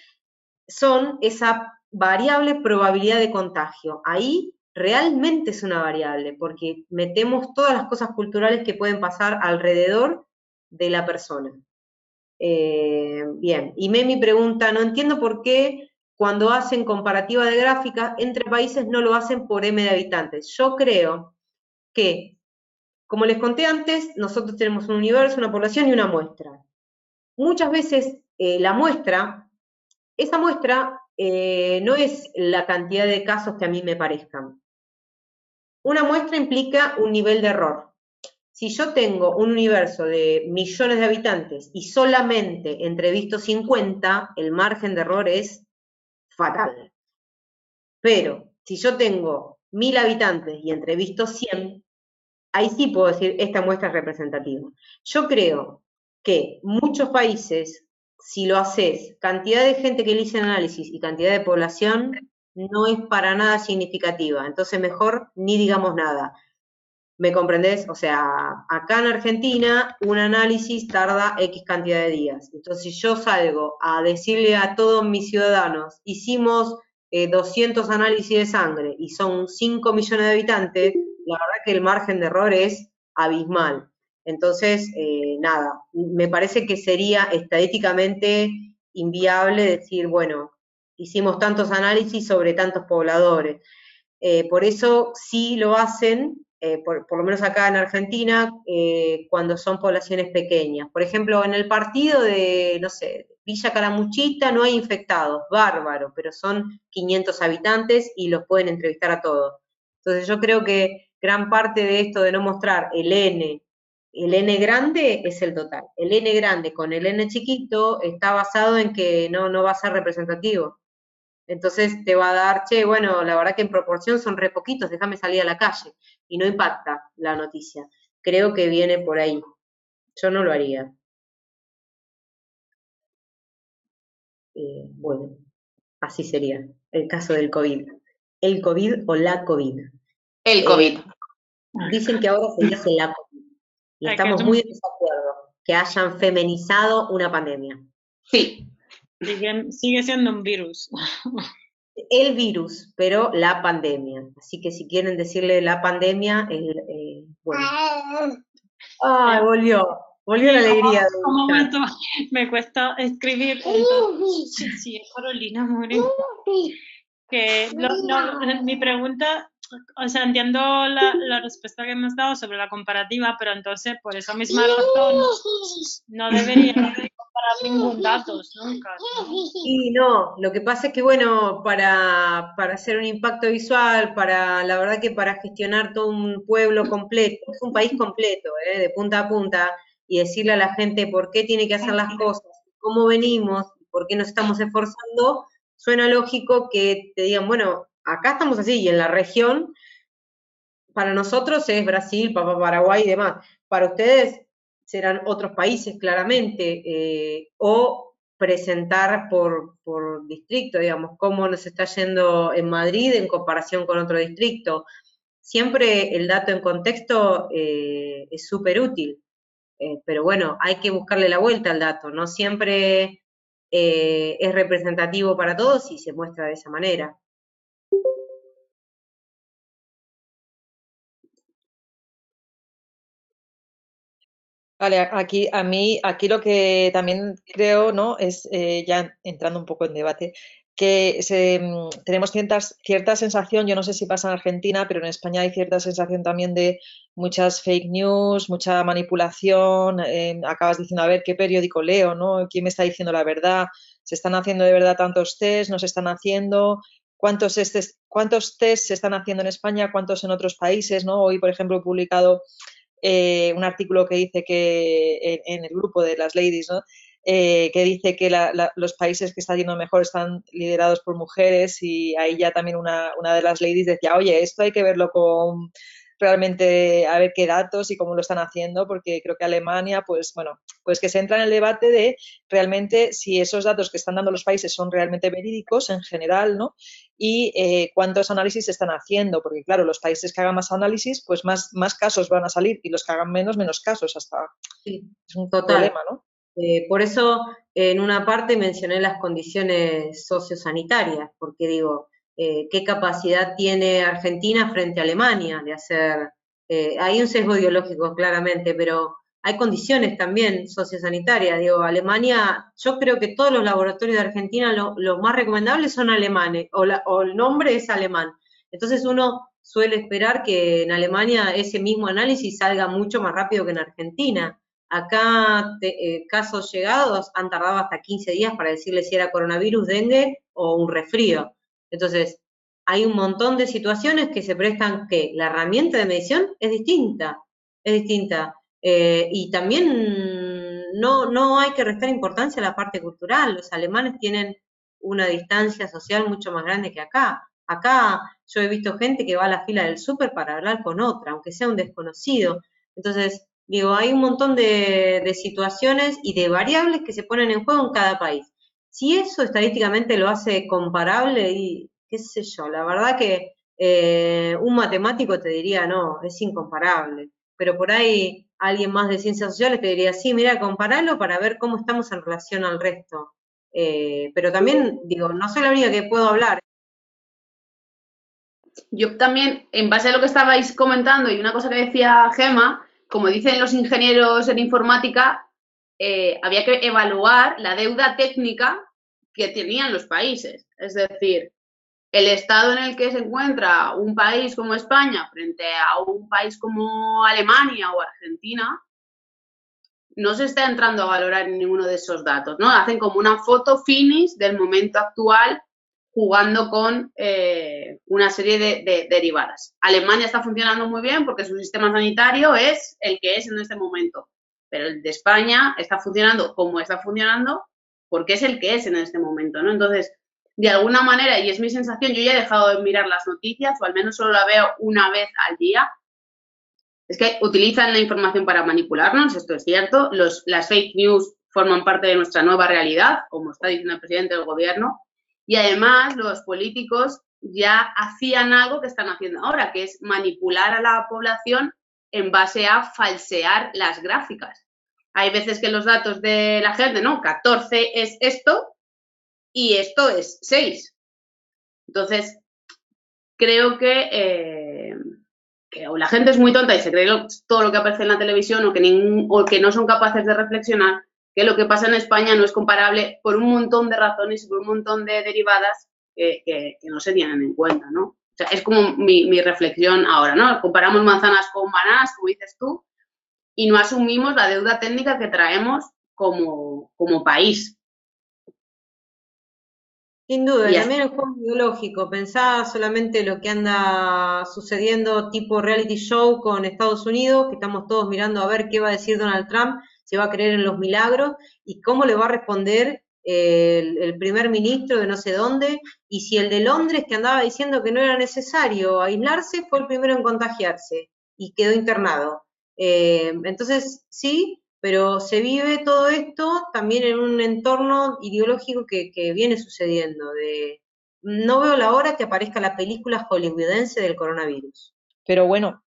son esa variable probabilidad de contagio. Ahí realmente es una variable, porque metemos todas las cosas culturales que pueden pasar alrededor de la persona. Eh, bien, y Memi pregunta, no entiendo por qué cuando hacen comparativa de gráficas entre países no lo hacen por M de habitantes. Yo creo que, como les conté antes, nosotros tenemos un universo, una población y una muestra. Muchas veces eh, la muestra, esa muestra eh, no es la cantidad de casos que a mí me parezcan. Una muestra implica un nivel de error. Si yo tengo un universo de millones de habitantes y solamente entrevisto 50, el margen de error es fatal. Pero si yo tengo mil habitantes y entrevisto 100, ahí sí puedo decir, esta muestra es representativa. Yo creo que muchos países si lo haces, cantidad de gente que elige análisis y cantidad de población no es para nada significativa. Entonces, mejor ni digamos nada. ¿Me comprendés? O sea, acá en Argentina un análisis tarda X cantidad de días. Entonces, si yo salgo a decirle a todos mis ciudadanos, hicimos 200 eh, análisis de sangre y son 5 millones de habitantes, la verdad que el margen de error es abismal. Entonces, eh, nada, me parece que sería estadísticamente inviable decir, bueno, hicimos tantos análisis sobre tantos pobladores. Eh, por eso sí lo hacen, eh, por, lo menos acá en Argentina, cuando son poblaciones pequeñas. Por ejemplo, en el partido de, no sé, Villa Calamuchita no hay infectados, bárbaro, pero son 500 habitantes y los pueden entrevistar a todos. Entonces yo creo que gran parte de esto de no mostrar el N el n grande es el total. El n grande con el n chiquito está basado en que no, no va a ser representativo. Entonces te va a dar, che, bueno, la verdad que en proporción son re poquitos, déjame salir a la calle. Y no impacta la noticia. Creo que viene por ahí. Yo no lo haría. Eh, bueno, así sería el caso del COVID. El COVID o la COVID. El COVID. Eh, dicen que ahora se dice la COVID. Y estamos muy en desacuerdo que hayan femenizado una pandemia. Sí. Sigue, siendo un virus. El virus, pero la pandemia. Así que si quieren decirle la pandemia, eh, bueno. ¡Ay, volvió! Volvió la alegría. Un momento, me cuesta escribir. sí, sí, Carolina More. Que mi pregunta o sea, entiendo la, la, respuesta que me has dado sobre la comparativa, pero entonces por esa misma razón no debería ningún datos nunca. Y no, lo que pasa es que bueno, para, para hacer un impacto visual, para la verdad que para gestionar todo un pueblo completo, es un país completo, ¿eh? de punta a punta, y decirle a la gente por qué tiene que hacer las cosas, cómo venimos, por qué nos estamos esforzando, suena lógico que te digan, bueno, acá estamos así, y en la región, para nosotros es Brasil, Paraguay y demás. Para ustedes serán otros países, claramente, eh, o presentar por, distrito, digamos, cómo nos está yendo en Madrid en comparación con otro distrito. Siempre el dato en contexto eh, es súper útil, eh, pero bueno, hay que buscarle la vuelta al dato, no siempre es representativo para todos y se muestra de esa manera. Vale, aquí a mí, aquí lo que también creo, ¿no? Es eh, ya entrando un poco en debate, que mm, tenemos ciertas, cierta sensación, yo no sé si pasa en Argentina, pero en España hay cierta sensación también de muchas fake news, mucha manipulación. Eh, acabas diciendo, a ver, ¿qué periódico leo? ¿no? ¿Quién me está diciendo la verdad? ¿Se están haciendo de verdad tantos test? ¿No se están haciendo? ¿Cuántos, estes, cuántos test se están haciendo en España? ¿Cuántos en otros países? ¿no? Hoy, por ejemplo, he publicado eh, un artículo que dice que en, el grupo de las ladies, ¿no? Eh, que dice que los países que están yendo mejor están liderados por mujeres y ahí ya también una, una de las ladies decía, oye, esto hay que verlo con realmente a ver qué datos y cómo lo están haciendo, porque creo que Alemania, pues bueno, pues que se entra en el debate de realmente si esos datos que están dando los países son realmente verídicos en general, ¿no? Y eh, cuántos análisis se están haciendo, porque claro, los países que hagan más análisis, pues más, más casos van a salir y los que hagan menos, menos casos hasta. Sí, es un problema, ¿no? Eh, por eso, en una parte mencioné las condiciones sociosanitarias, porque digo, eh, qué capacidad tiene Argentina frente a Alemania de hacer, eh, hay un sesgo ideológico claramente, pero hay condiciones también sociosanitarias. Digo, Alemania, yo creo que todos los laboratorios de Argentina lo, más recomendables son alemanes, o, o el nombre es alemán. Entonces uno suele esperar que en Alemania ese mismo análisis salga mucho más rápido que en Argentina. Acá eh, casos llegados han tardado hasta 15 días para decirle si era coronavirus, dengue o un resfrío. Entonces, hay un montón de situaciones que se prestan que la herramienta de medición es distinta, es distinta. Eh, y también no, no hay que restar importancia a la parte cultural. Los alemanes tienen una distancia social mucho más grande que acá. Acá yo he visto gente que va a la fila del súper para hablar con otra, aunque sea un desconocido. Entonces, digo, hay un montón de, situaciones y de variables que se ponen en juego en cada país. Si eso estadísticamente lo hace comparable, y qué sé yo, la verdad que eh, un matemático te diría, no, es incomparable. Pero por ahí alguien más de ciencias sociales te diría, sí, mira, compararlo para ver cómo estamos en relación al resto. Eh, pero también, digo, no soy la única que puedo hablar, yo también, en base a lo que estabais comentando y una cosa que decía Gema, como dicen los ingenieros en informática, eh, había que evaluar la deuda técnica que tenían los países. Es decir, el estado en el que se encuentra un país como España frente a un país como Alemania o Argentina, no se está entrando a valorar ninguno de esos datos, ¿no? Hacen como una foto finish del momento actual jugando con eh, una serie de, derivadas. Alemania está funcionando muy bien porque su sistema sanitario es el que es en este momento, pero el de España está funcionando como está funcionando porque es el que es en este momento, ¿no? Entonces, de alguna manera, y es mi sensación, yo ya he dejado de mirar las noticias, o al menos solo la veo una vez al día, es que utilizan la información para manipularnos, esto es cierto, Los, las fake news forman parte de nuestra nueva realidad, como está diciendo el presidente del gobierno, y además los políticos ya hacían algo que están haciendo ahora, que es manipular a la población en base a falsear las gráficas. Hay veces que los datos de la gente, no, 14 es esto y esto es 6. Entonces, creo que, eh, la gente es muy tonta y se cree todo lo que aparece en la televisión o que, no son capaces de reflexionar que lo que pasa en España no es comparable por un montón de razones y por un montón de derivadas que, no se tienen en cuenta, ¿no? O sea, es como mi, reflexión ahora, ¿no? Comparamos manzanas con bananas, como dices tú, y no asumimos la deuda técnica que traemos como, como país. Sin duda, también el juego biológico, pensá solamente lo que anda sucediendo tipo reality show con Estados Unidos, que estamos todos mirando a ver qué va a decir Donald Trump, se va a creer en los milagros y cómo le va a responder el, primer ministro de no sé dónde, y si el de Londres que andaba diciendo que no era necesario aislarse fue el primero en contagiarse y quedó internado. Eh, entonces, sí, pero se vive todo esto también en un entorno ideológico que, viene sucediendo. De, no veo la hora que aparezca la película hollywoodense del coronavirus. Pero bueno,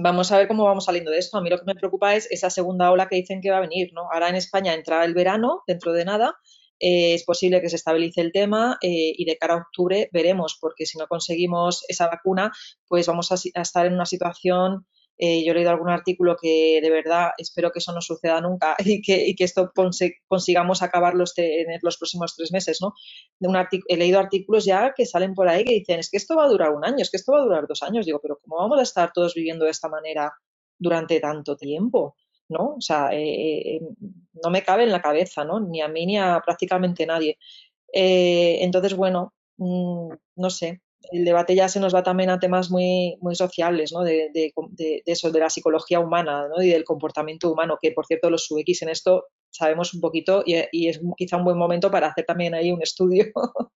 Vamos a ver cómo vamos saliendo de esto. A mí lo que me preocupa es esa segunda ola que dicen que va a venir, ¿no? Ahora en España entra el verano, dentro de nada, eh, es posible que se estabilice el tema eh, y de cara a octubre veremos, porque si no conseguimos esa vacuna, pues vamos a estar en una situación eh, yo he leído algún artículo que de verdad espero que eso no suceda nunca y que, esto consigamos acabarlo este, en los próximos tres meses, ¿no? Un he leído artículos ya que salen por ahí que dicen, es que esto va a durar un año, es que esto va a durar dos años. Digo, pero ¿cómo vamos a estar todos viviendo de esta manera durante tanto tiempo? ¿No? O sea, eh, eh, no me cabe en la cabeza, ¿no? Ni a mí ni a prácticamente nadie. entonces, bueno, mm, no sé, el debate ya se nos va también a temas muy, muy sociales, ¿no? De, eso, de la psicología humana ¿no? y del comportamiento humano, que por cierto los UX en esto sabemos un poquito y, es quizá un buen momento para hacer también ahí un estudio.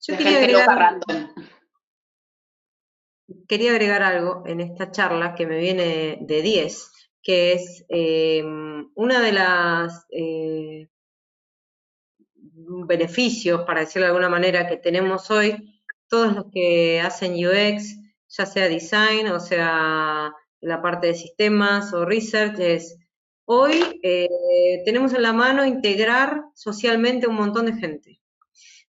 Yo quería agregar, quería agregar algo en esta charla que me viene de 10, que es eh, una de las eh, beneficios, para decirlo de alguna manera, que tenemos hoy todos los que hacen UX, ya sea design o sea la parte de sistemas o research, es hoy eh, tenemos en la mano integrar socialmente un montón de gente.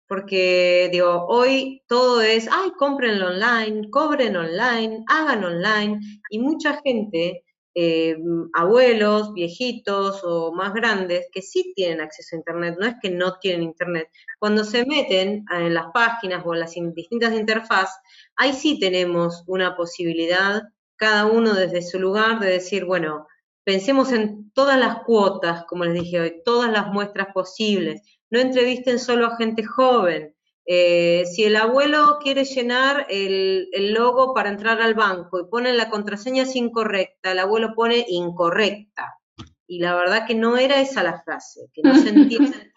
Porque, digo, hoy todo es, ay, cómprenlo online, cobren online, hagan online, y mucha gente eh, abuelos, viejitos o más grandes que sí tienen acceso a Internet, no es que no tienen Internet. Cuando se meten en las páginas o en las distintas interfaces, ahí sí tenemos una posibilidad, cada uno desde su lugar, de decir, bueno, pensemos en todas las cuotas, como les dije hoy, todas las muestras posibles. No entrevisten solo a gente joven, eh, si el abuelo quiere llenar el, logo para entrar al banco y pone la contraseña es incorrecta, el abuelo pone incorrecta. Y la verdad que no era esa la frase, que no se entiende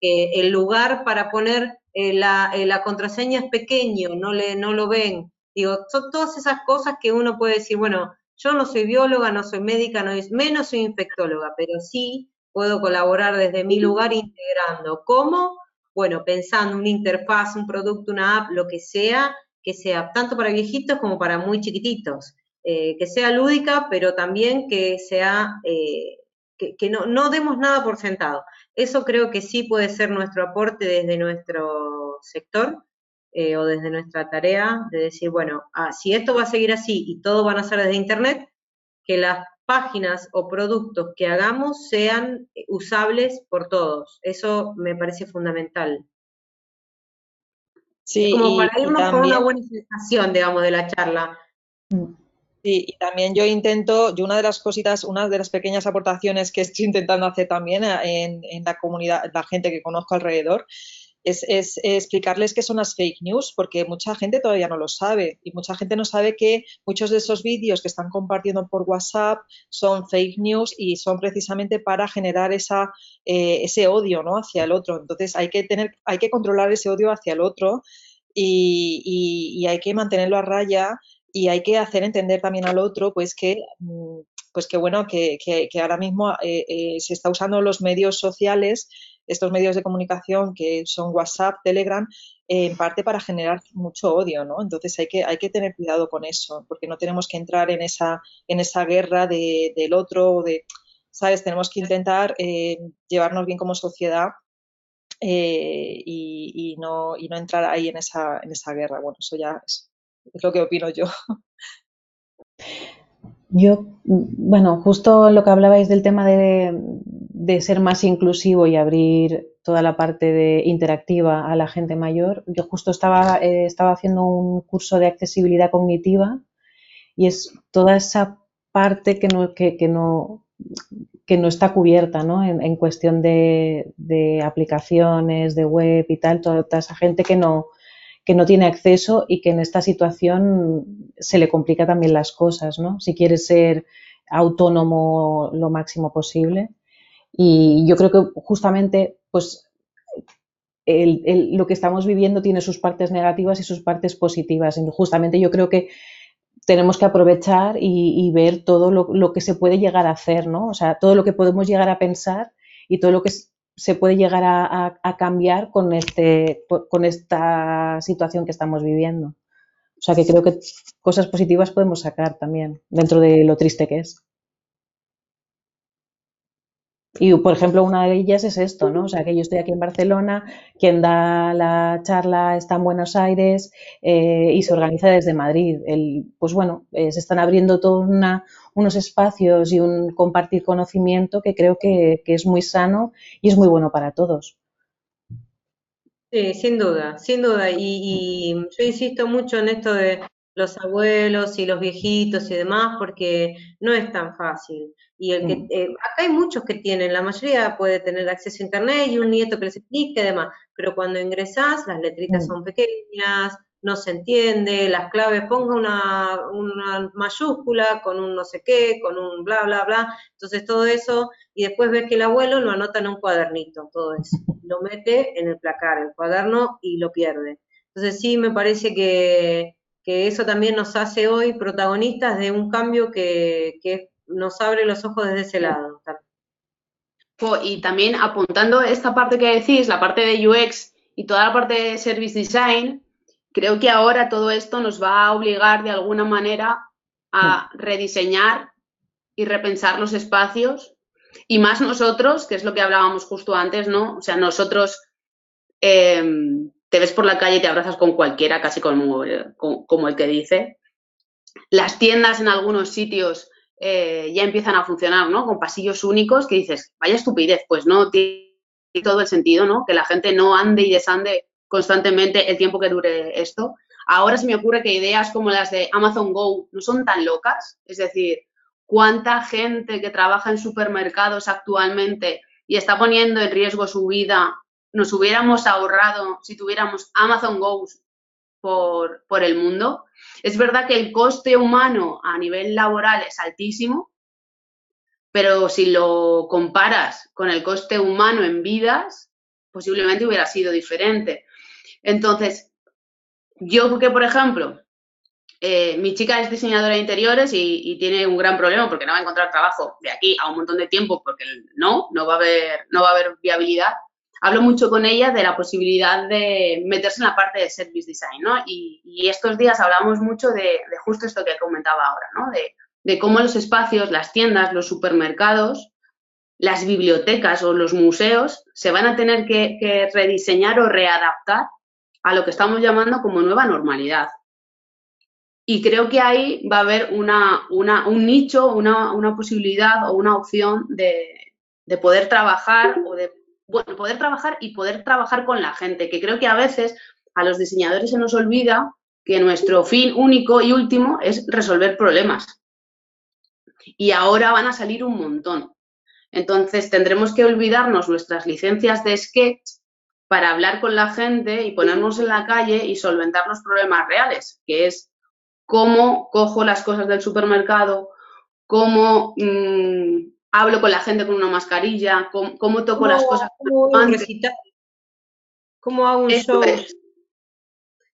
que el lugar para poner eh, la, eh, la, contraseña es pequeño, no, le, no lo ven. Digo, son todas esas cosas que uno puede decir, bueno, yo no soy bióloga, no soy médica, no es, menos soy infectóloga, pero sí puedo colaborar desde mi lugar integrando. ¿Cómo? Bueno, pensando una interfaz, un producto, una app, lo que sea, que sea tanto para viejitos como para muy chiquititos, eh, que sea lúdica, pero también que sea, eh, que, no, no, demos nada por sentado. Eso creo que sí puede ser nuestro aporte desde nuestro sector eh, o desde nuestra tarea de decir, bueno, ah, si esto va a seguir así y todo van a ser desde Internet, que las páginas o productos que hagamos sean usables por todos. Eso me parece fundamental. Sí, como para irnos con una buena sensación, digamos, de la charla. Sí, y también yo intento, yo una de las cositas, una de las pequeñas aportaciones que estoy intentando hacer también en, en la comunidad, la gente que conozco alrededor, es, explicarles qué son las fake news, porque mucha gente todavía no lo sabe y mucha gente no sabe que muchos de esos vídeos que están compartiendo por WhatsApp son fake news y son precisamente para generar esa, eh, ese odio ¿no? hacia el otro. Entonces hay que, tener, hay que controlar ese odio hacia el otro y, hay que mantenerlo a raya y hay que hacer entender también al otro pues que mm, pues que bueno que, ahora mismo eh, eh, se está usando los medios sociales estos medios de comunicación que son WhatsApp, Telegram, en parte para generar mucho odio, ¿no? Entonces hay que, hay que tener cuidado con eso, porque no tenemos que entrar en esa, en esa guerra del otro, de, ¿sabes? Tenemos que intentar eh, llevarnos bien como sociedad eh, y, no, y no entrar ahí en esa, en esa guerra. Bueno, eso ya es, es lo que opino yo. Yo, bueno, justo lo que hablabais del tema de, de ser más inclusivo y abrir toda la parte de interactiva a la gente mayor. Yo justo estaba, eh, estaba haciendo un curso de accesibilidad cognitiva y es toda esa parte que no, que, no, que no está cubierta ¿no? En, cuestión de, de, aplicaciones, de web y tal, toda, esa gente que no, que no tiene acceso y que en esta situación se le complica también las cosas, ¿no? Si quiere ser autónomo lo máximo posible. Y yo creo que justamente, pues, lo que estamos viviendo tiene sus partes negativas y sus partes positivas. Y justamente yo creo que tenemos que aprovechar y, ver todo lo, que se puede llegar a hacer, ¿no? O sea, todo lo que podemos llegar a pensar y todo lo que se puede llegar a, cambiar con, este, con esta situación que estamos viviendo. O sea, que creo que cosas positivas podemos sacar también, dentro de lo triste que es. Y, por ejemplo, una de ellas es esto, ¿no? O sea, que yo estoy aquí en Barcelona, quien da la charla está en Buenos Aires eh, y se organiza desde Madrid. El, pues bueno, eh, se están abriendo todos unos espacios y un compartir conocimiento que creo que, es muy sano y es muy bueno para todos. Sí, sin duda, sin duda. y yo insisto mucho en esto de los abuelos y los viejitos y demás, porque no es tan fácil. Y el que, mm. eh, acá hay muchos que tienen, la mayoría puede tener acceso a internet y un nieto que les explique y demás, pero cuando ingresás las letritas mm. son pequeñas, no se entiende, las claves, ponga una, una, mayúscula con un no sé qué, con un bla, bla, bla, entonces todo eso, y después ves que el abuelo lo anota en un cuadernito, todo eso, lo mete en el placar, el cuaderno y lo pierde. Entonces sí, me parece que, que eso también nos hace hoy protagonistas de un cambio que, que nos abre los ojos desde ese lado. Y también apuntando esta parte que decís, la parte de UX y toda la parte de Service Design, creo que ahora todo esto nos va a obligar de alguna manera a rediseñar y repensar los espacios y más nosotros, que es lo que hablábamos justo antes, ¿no? O sea, nosotros em, te ves por la calle y te abrazas con cualquiera, casi como, como el que dice. Las tiendas en algunos sitios eh, ya empiezan a funcionar, ¿no? Con pasillos únicos que dices, vaya estupidez, pues no tiene todo el sentido, ¿no? Que la gente no ande y desande constantemente el tiempo que dure esto. Ahora se me ocurre que ideas como las de Amazon Go no son tan locas, es decir, cuánta gente que trabaja en supermercados actualmente y está poniendo en riesgo su vida, nos hubiéramos ahorrado si tuviéramos Amazon Go por, por el mundo. Es verdad que el coste humano a nivel laboral es altísimo, pero si lo comparas con el coste humano en vidas, posiblemente hubiera sido diferente. Entonces, yo que, por ejemplo, eh, mi chica es diseñadora de interiores y, tiene un gran problema porque no va a encontrar trabajo de aquí a un montón de tiempo porque no, no va a haber, no va a haber viabilidad. Hablo mucho con ella de la posibilidad de meterse en la parte de service design, ¿no? Y, estos días hablamos mucho de, justo esto que comentaba ahora, ¿no? De, cómo los espacios, las tiendas, los supermercados, las bibliotecas o los museos se van a tener que rediseñar o readaptar a lo que estamos llamando como nueva normalidad. Y creo que ahí va a haber una, un nicho, una, posibilidad o una opción de, poder trabajar o de bueno, poder trabajar y poder trabajar con la gente, que creo que a veces a los diseñadores se nos olvida que nuestro fin único y último es resolver problemas. Y ahora van a salir un montón. Entonces tendremos que olvidarnos nuestras licencias de sketch para hablar con la gente y ponernos en la calle y solventar los problemas reales, que es cómo cojo las cosas del supermercado, cómo mm, hablo con la gente con una mascarilla, cómo, toco las cosas. ¿Cómo, ¿Cómo hago un show?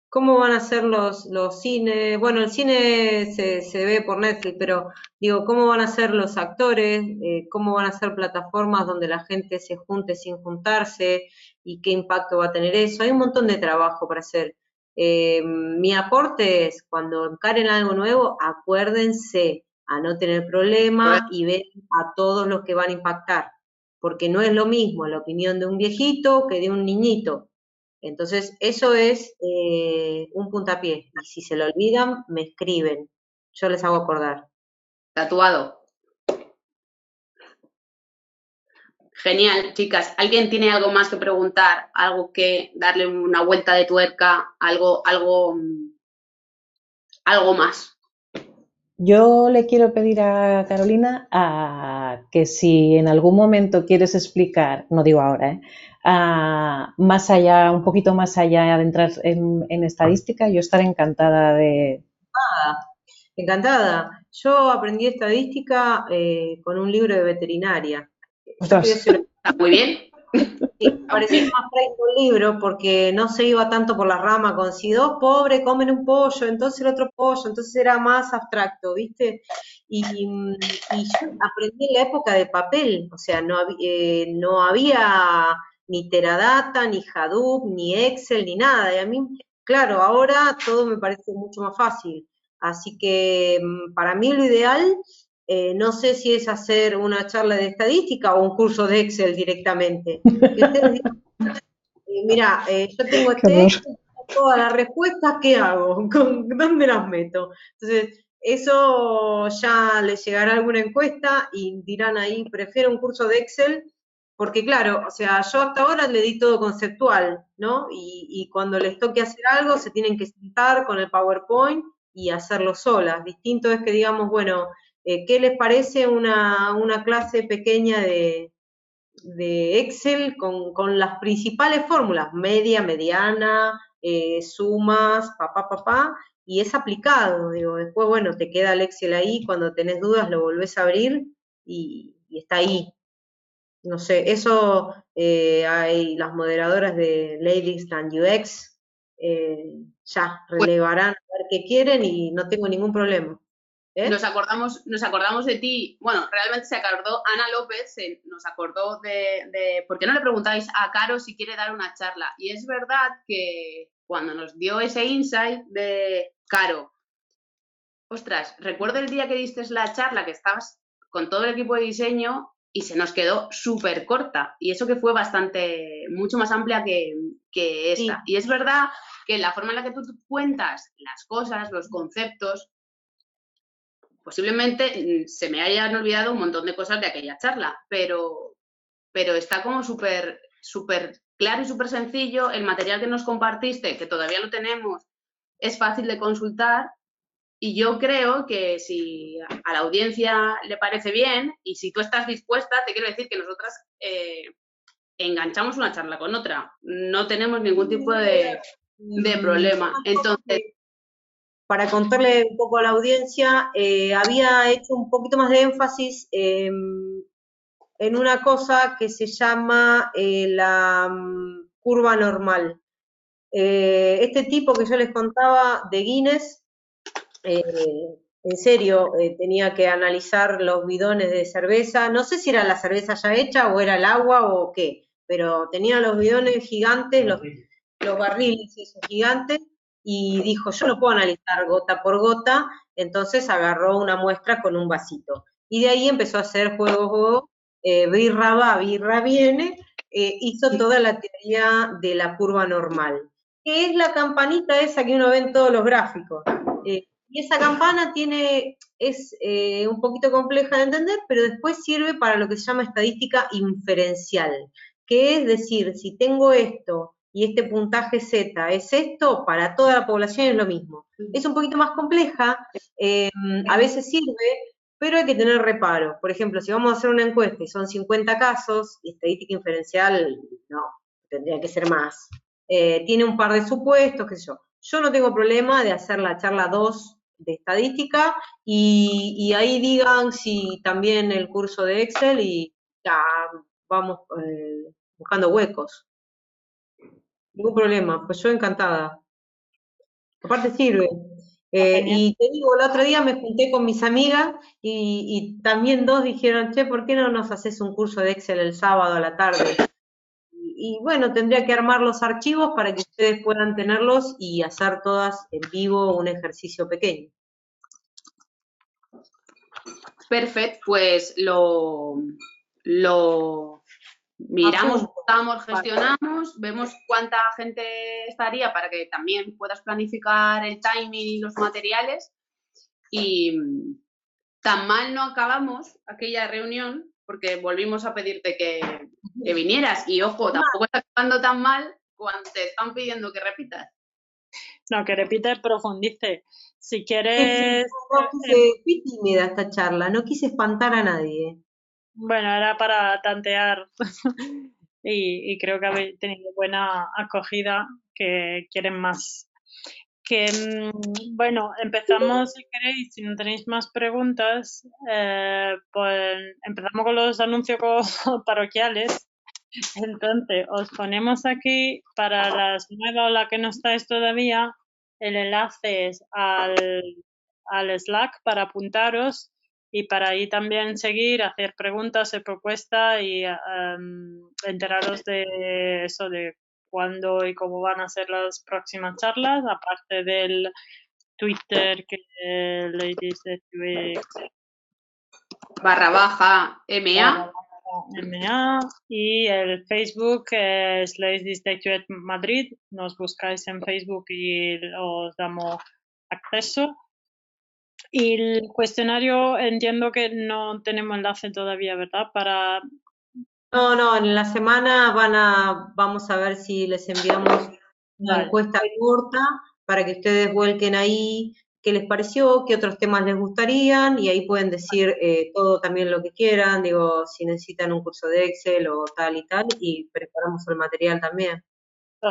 ¿Cómo van a ser los, los cines? Bueno, el cine se, se, ve por Netflix, pero digo, ¿cómo van a ser los actores? Eh, ¿Cómo van a ser plataformas donde la gente se junte sin juntarse? ¿Y qué impacto va a tener eso? Hay un montón de trabajo para hacer. Eh, mi aporte es, cuando encaren algo nuevo, acuérdense a no tener problema y ver a todos los que van a impactar, porque no es lo mismo la opinión de un viejito que de un niñito entonces, eso es eh, un puntapié. Y si se lo olvidan, me escriben. Yo les hago acordar. Tatuado. Genial, chicas. ¿Alguien tiene algo más que preguntar? ¿Algo que darle una vuelta de tuerca? ¿Algo, algo, algo más? Yo le quiero pedir a Carolina a que si en algún momento quieres explicar, no digo ahora, ¿eh? más allá, un poquito más allá de entrar en, estadística, yo estaré encantada de... Ah, encantada. Yo aprendí estadística eh, con un libro de veterinaria. Muy bien. Parecía más fresco el libro porque no se iba tanto por la rama con si dos pobres comen un pollo, entonces el otro pollo, entonces era más abstracto, ¿viste? Y, yo aprendí en la época de papel, o sea, no, eh, no había ni Teradata, ni Hadoop, ni Excel, ni nada. Y a mí, claro, ahora todo me parece mucho más fácil. Así que mm, para mí lo ideal, eh, no sé si es hacer una charla de estadística o un curso de Excel directamente. Eh, mira, eh, yo tengo este todas las respuestas, ¿qué hago? ¿Dónde las meto? Entonces, eso ya les llegará alguna encuesta y dirán ahí, prefiero un curso de Excel porque claro, o sea, yo hasta ahora le di todo conceptual, ¿no? Y, cuando les toque hacer algo, se tienen que sentar con el PowerPoint y hacerlo solas. Distinto es que digamos, bueno, eh, ¿qué les parece una, clase pequeña de, Excel con, las principales fórmulas? Media, mediana, eh, sumas, papá, papá, y es aplicado, digo, después, bueno, te queda el Excel ahí, cuando tenés dudas lo volvés a abrir y está ahí, no sé, eso eh, hay las moderadoras de Ladies and UX, ya relevarán a ver qué quieren y no tengo ningún problema. ¿Eh? Nos, acordamos, nos acordamos de ti, bueno, realmente se acordó Ana López, nos acordó de, de, ¿por qué no le preguntáis a Caro si quiere dar una charla? Y es verdad que cuando nos dio ese insight de Caro, ostras, recuerdo el día que diste la charla que estabas con todo el equipo de diseño y se nos quedó súper corta. Y eso que fue bastante, mucho más amplia que, que esta. Y es verdad que la forma en la que tú cuentas las cosas, los conceptos, posiblemente mm, se me hayan olvidado un montón de cosas de aquella charla, pero, pero está como súper súper claro y súper sencillo. El material que nos compartiste, que todavía lo tenemos, es fácil de consultar. Y yo creo que si a la audiencia le parece bien y si tú estás dispuesta, te quiero decir que nosotras eh, enganchamos una charla con otra. No tenemos ningún tipo de, de problema. Entonces, para contarle un poco a la audiencia, eh, había hecho un poquito más de énfasis en una cosa que se llama eh, la mm, curva normal. Eh, este tipo que yo les contaba de Guinness, en serio, tenía que analizar los bidones de cerveza, no sé si era la cerveza ya hecha o era el agua o qué, pero tenía los bidones gigantes, los, los barriles. gigantes, y dijo, yo no puedo analizar gota por gota, entonces agarró una muestra con un vasito. Y de ahí empezó a hacer juego, juego, eh, birra va, birra viene, eh, hizo toda la teoría de la curva normal, que es la campanita esa que uno ve en todos los gráficos. Eh, y esa campana tiene, es un poquito compleja de entender, pero después sirve para lo que se llama estadística inferencial, que es decir, si tengo esto y este puntaje Z es esto, para toda la población es lo mismo. Es un poquito más compleja, em, a veces sirve, pero hay que tener reparo. Por ejemplo, si vamos a hacer una encuesta y son 50 casos, y estadística inferencial, no, tendría que ser más. Eh, tiene un par de supuestos, qué sé yo. Yo no tengo problema de hacer la charla 2 de estadística y, ahí digan si también el curso de Excel y ya vamos eh, buscando huecos. Ningún problema, pues yo encantada. Aparte sirve. Eh, y te digo, el otro día me junté con mis amigas y, también dos dijeron, che, ¿por qué no nos haces un curso de Excel el sábado a la tarde? Y, bueno, tendría que armar los archivos para que ustedes puedan tenerlos y hacer todas en vivo un ejercicio pequeño. Perfecto, pues lo, lo, Miramos, votamos, gestionamos, vemos cuánta gente estaría para que también puedas planificar el timing y los materiales. Y tan mal no acabamos aquella reunión porque volvimos a pedirte que, vinieras. Y ojo, tampoco está acabando tan mal cuando te están pidiendo que repitas. No, que repita y profundice. Si quieres. No quise, tímida esta charla, no quise espantar a nadie. Bueno, era para tantear y, creo que habéis tenido buena acogida, que quieren más. Que, mm, bueno, empezamos si queréis, si no tenéis más preguntas, eh, pues empezamos con los anuncios parroquiales. Entonces, os ponemos aquí para las nuevas o la que no estáis todavía, el enlace al, al Slack para apuntaros y para ahí también seguir, hacer preguntas, hacer propuestas y em, enteraros de eso, de cuándo y cómo van a ser las próximas charlas, aparte del Twitter que Ladies de barra baja MA. MA y el Facebook es Ladies de Madrid. Nos buscáis en Facebook y os damos acceso. Y el cuestionario entiendo que no tenemos enlace todavía, ¿verdad? Para no, no, en la semana van a, vamos a ver si les enviamos una encuesta corta para que ustedes vuelquen ahí qué les pareció, qué otros temas les gustarían y ahí pueden decir eh, todo también lo que quieran, digo, si necesitan un curso de Excel o tal y tal y preparamos el material también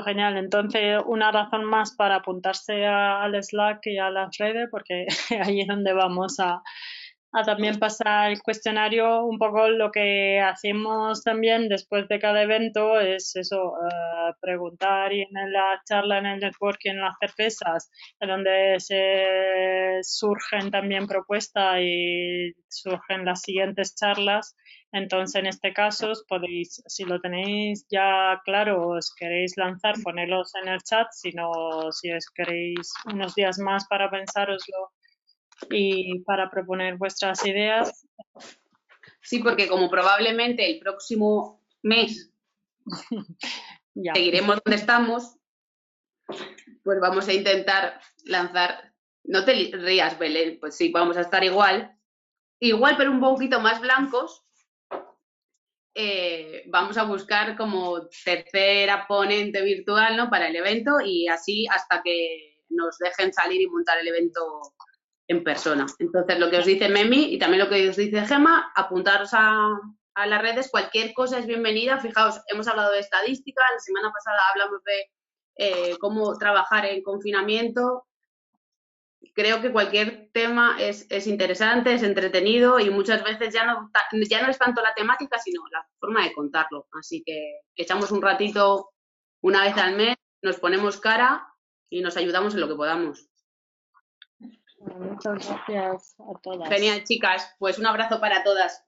genial. Entonces, una razón más para apuntarse al Slack y a las redes, porque ahí es donde vamos a, también pasar el cuestionario. Un poco lo que hacemos también después de cada evento es eso, eh, preguntar y en la charla, en el networking, en las cervezas, en donde se surgen también propuestas y surgen las siguientes charlas entonces, en este caso, podéis, si lo tenéis ya claro, os queréis lanzar, ponerlos en el chat, si no, si os queréis unos días más para pensároslo y para proponer vuestras ideas. Sí, porque como probablemente el próximo mes seguiremos donde estamos, pues vamos a intentar lanzar No te rías, Belén, pues sí, vamos a estar igual. Igual, pero un poquito más blancos. Eh, vamos a buscar como tercera ponente virtual ¿no? para el evento y así hasta que nos dejen salir y montar el evento en persona. Entonces, lo que os dice Memi y también lo que os dice Gema, apuntaros a, las redes, cualquier cosa es bienvenida. Fijaos, hemos hablado de estadística, la semana pasada hablamos de eh, cómo trabajar en confinamiento. Creo que cualquier tema es, interesante, es entretenido y muchas veces ya no, ya no es tanto la temática, sino la forma de contarlo. Así que echamos un ratito una vez al mes, nos ponemos cara y nos ayudamos en lo que podamos. Muchas gracias a todas. Genial, chicas. Pues un abrazo para todas.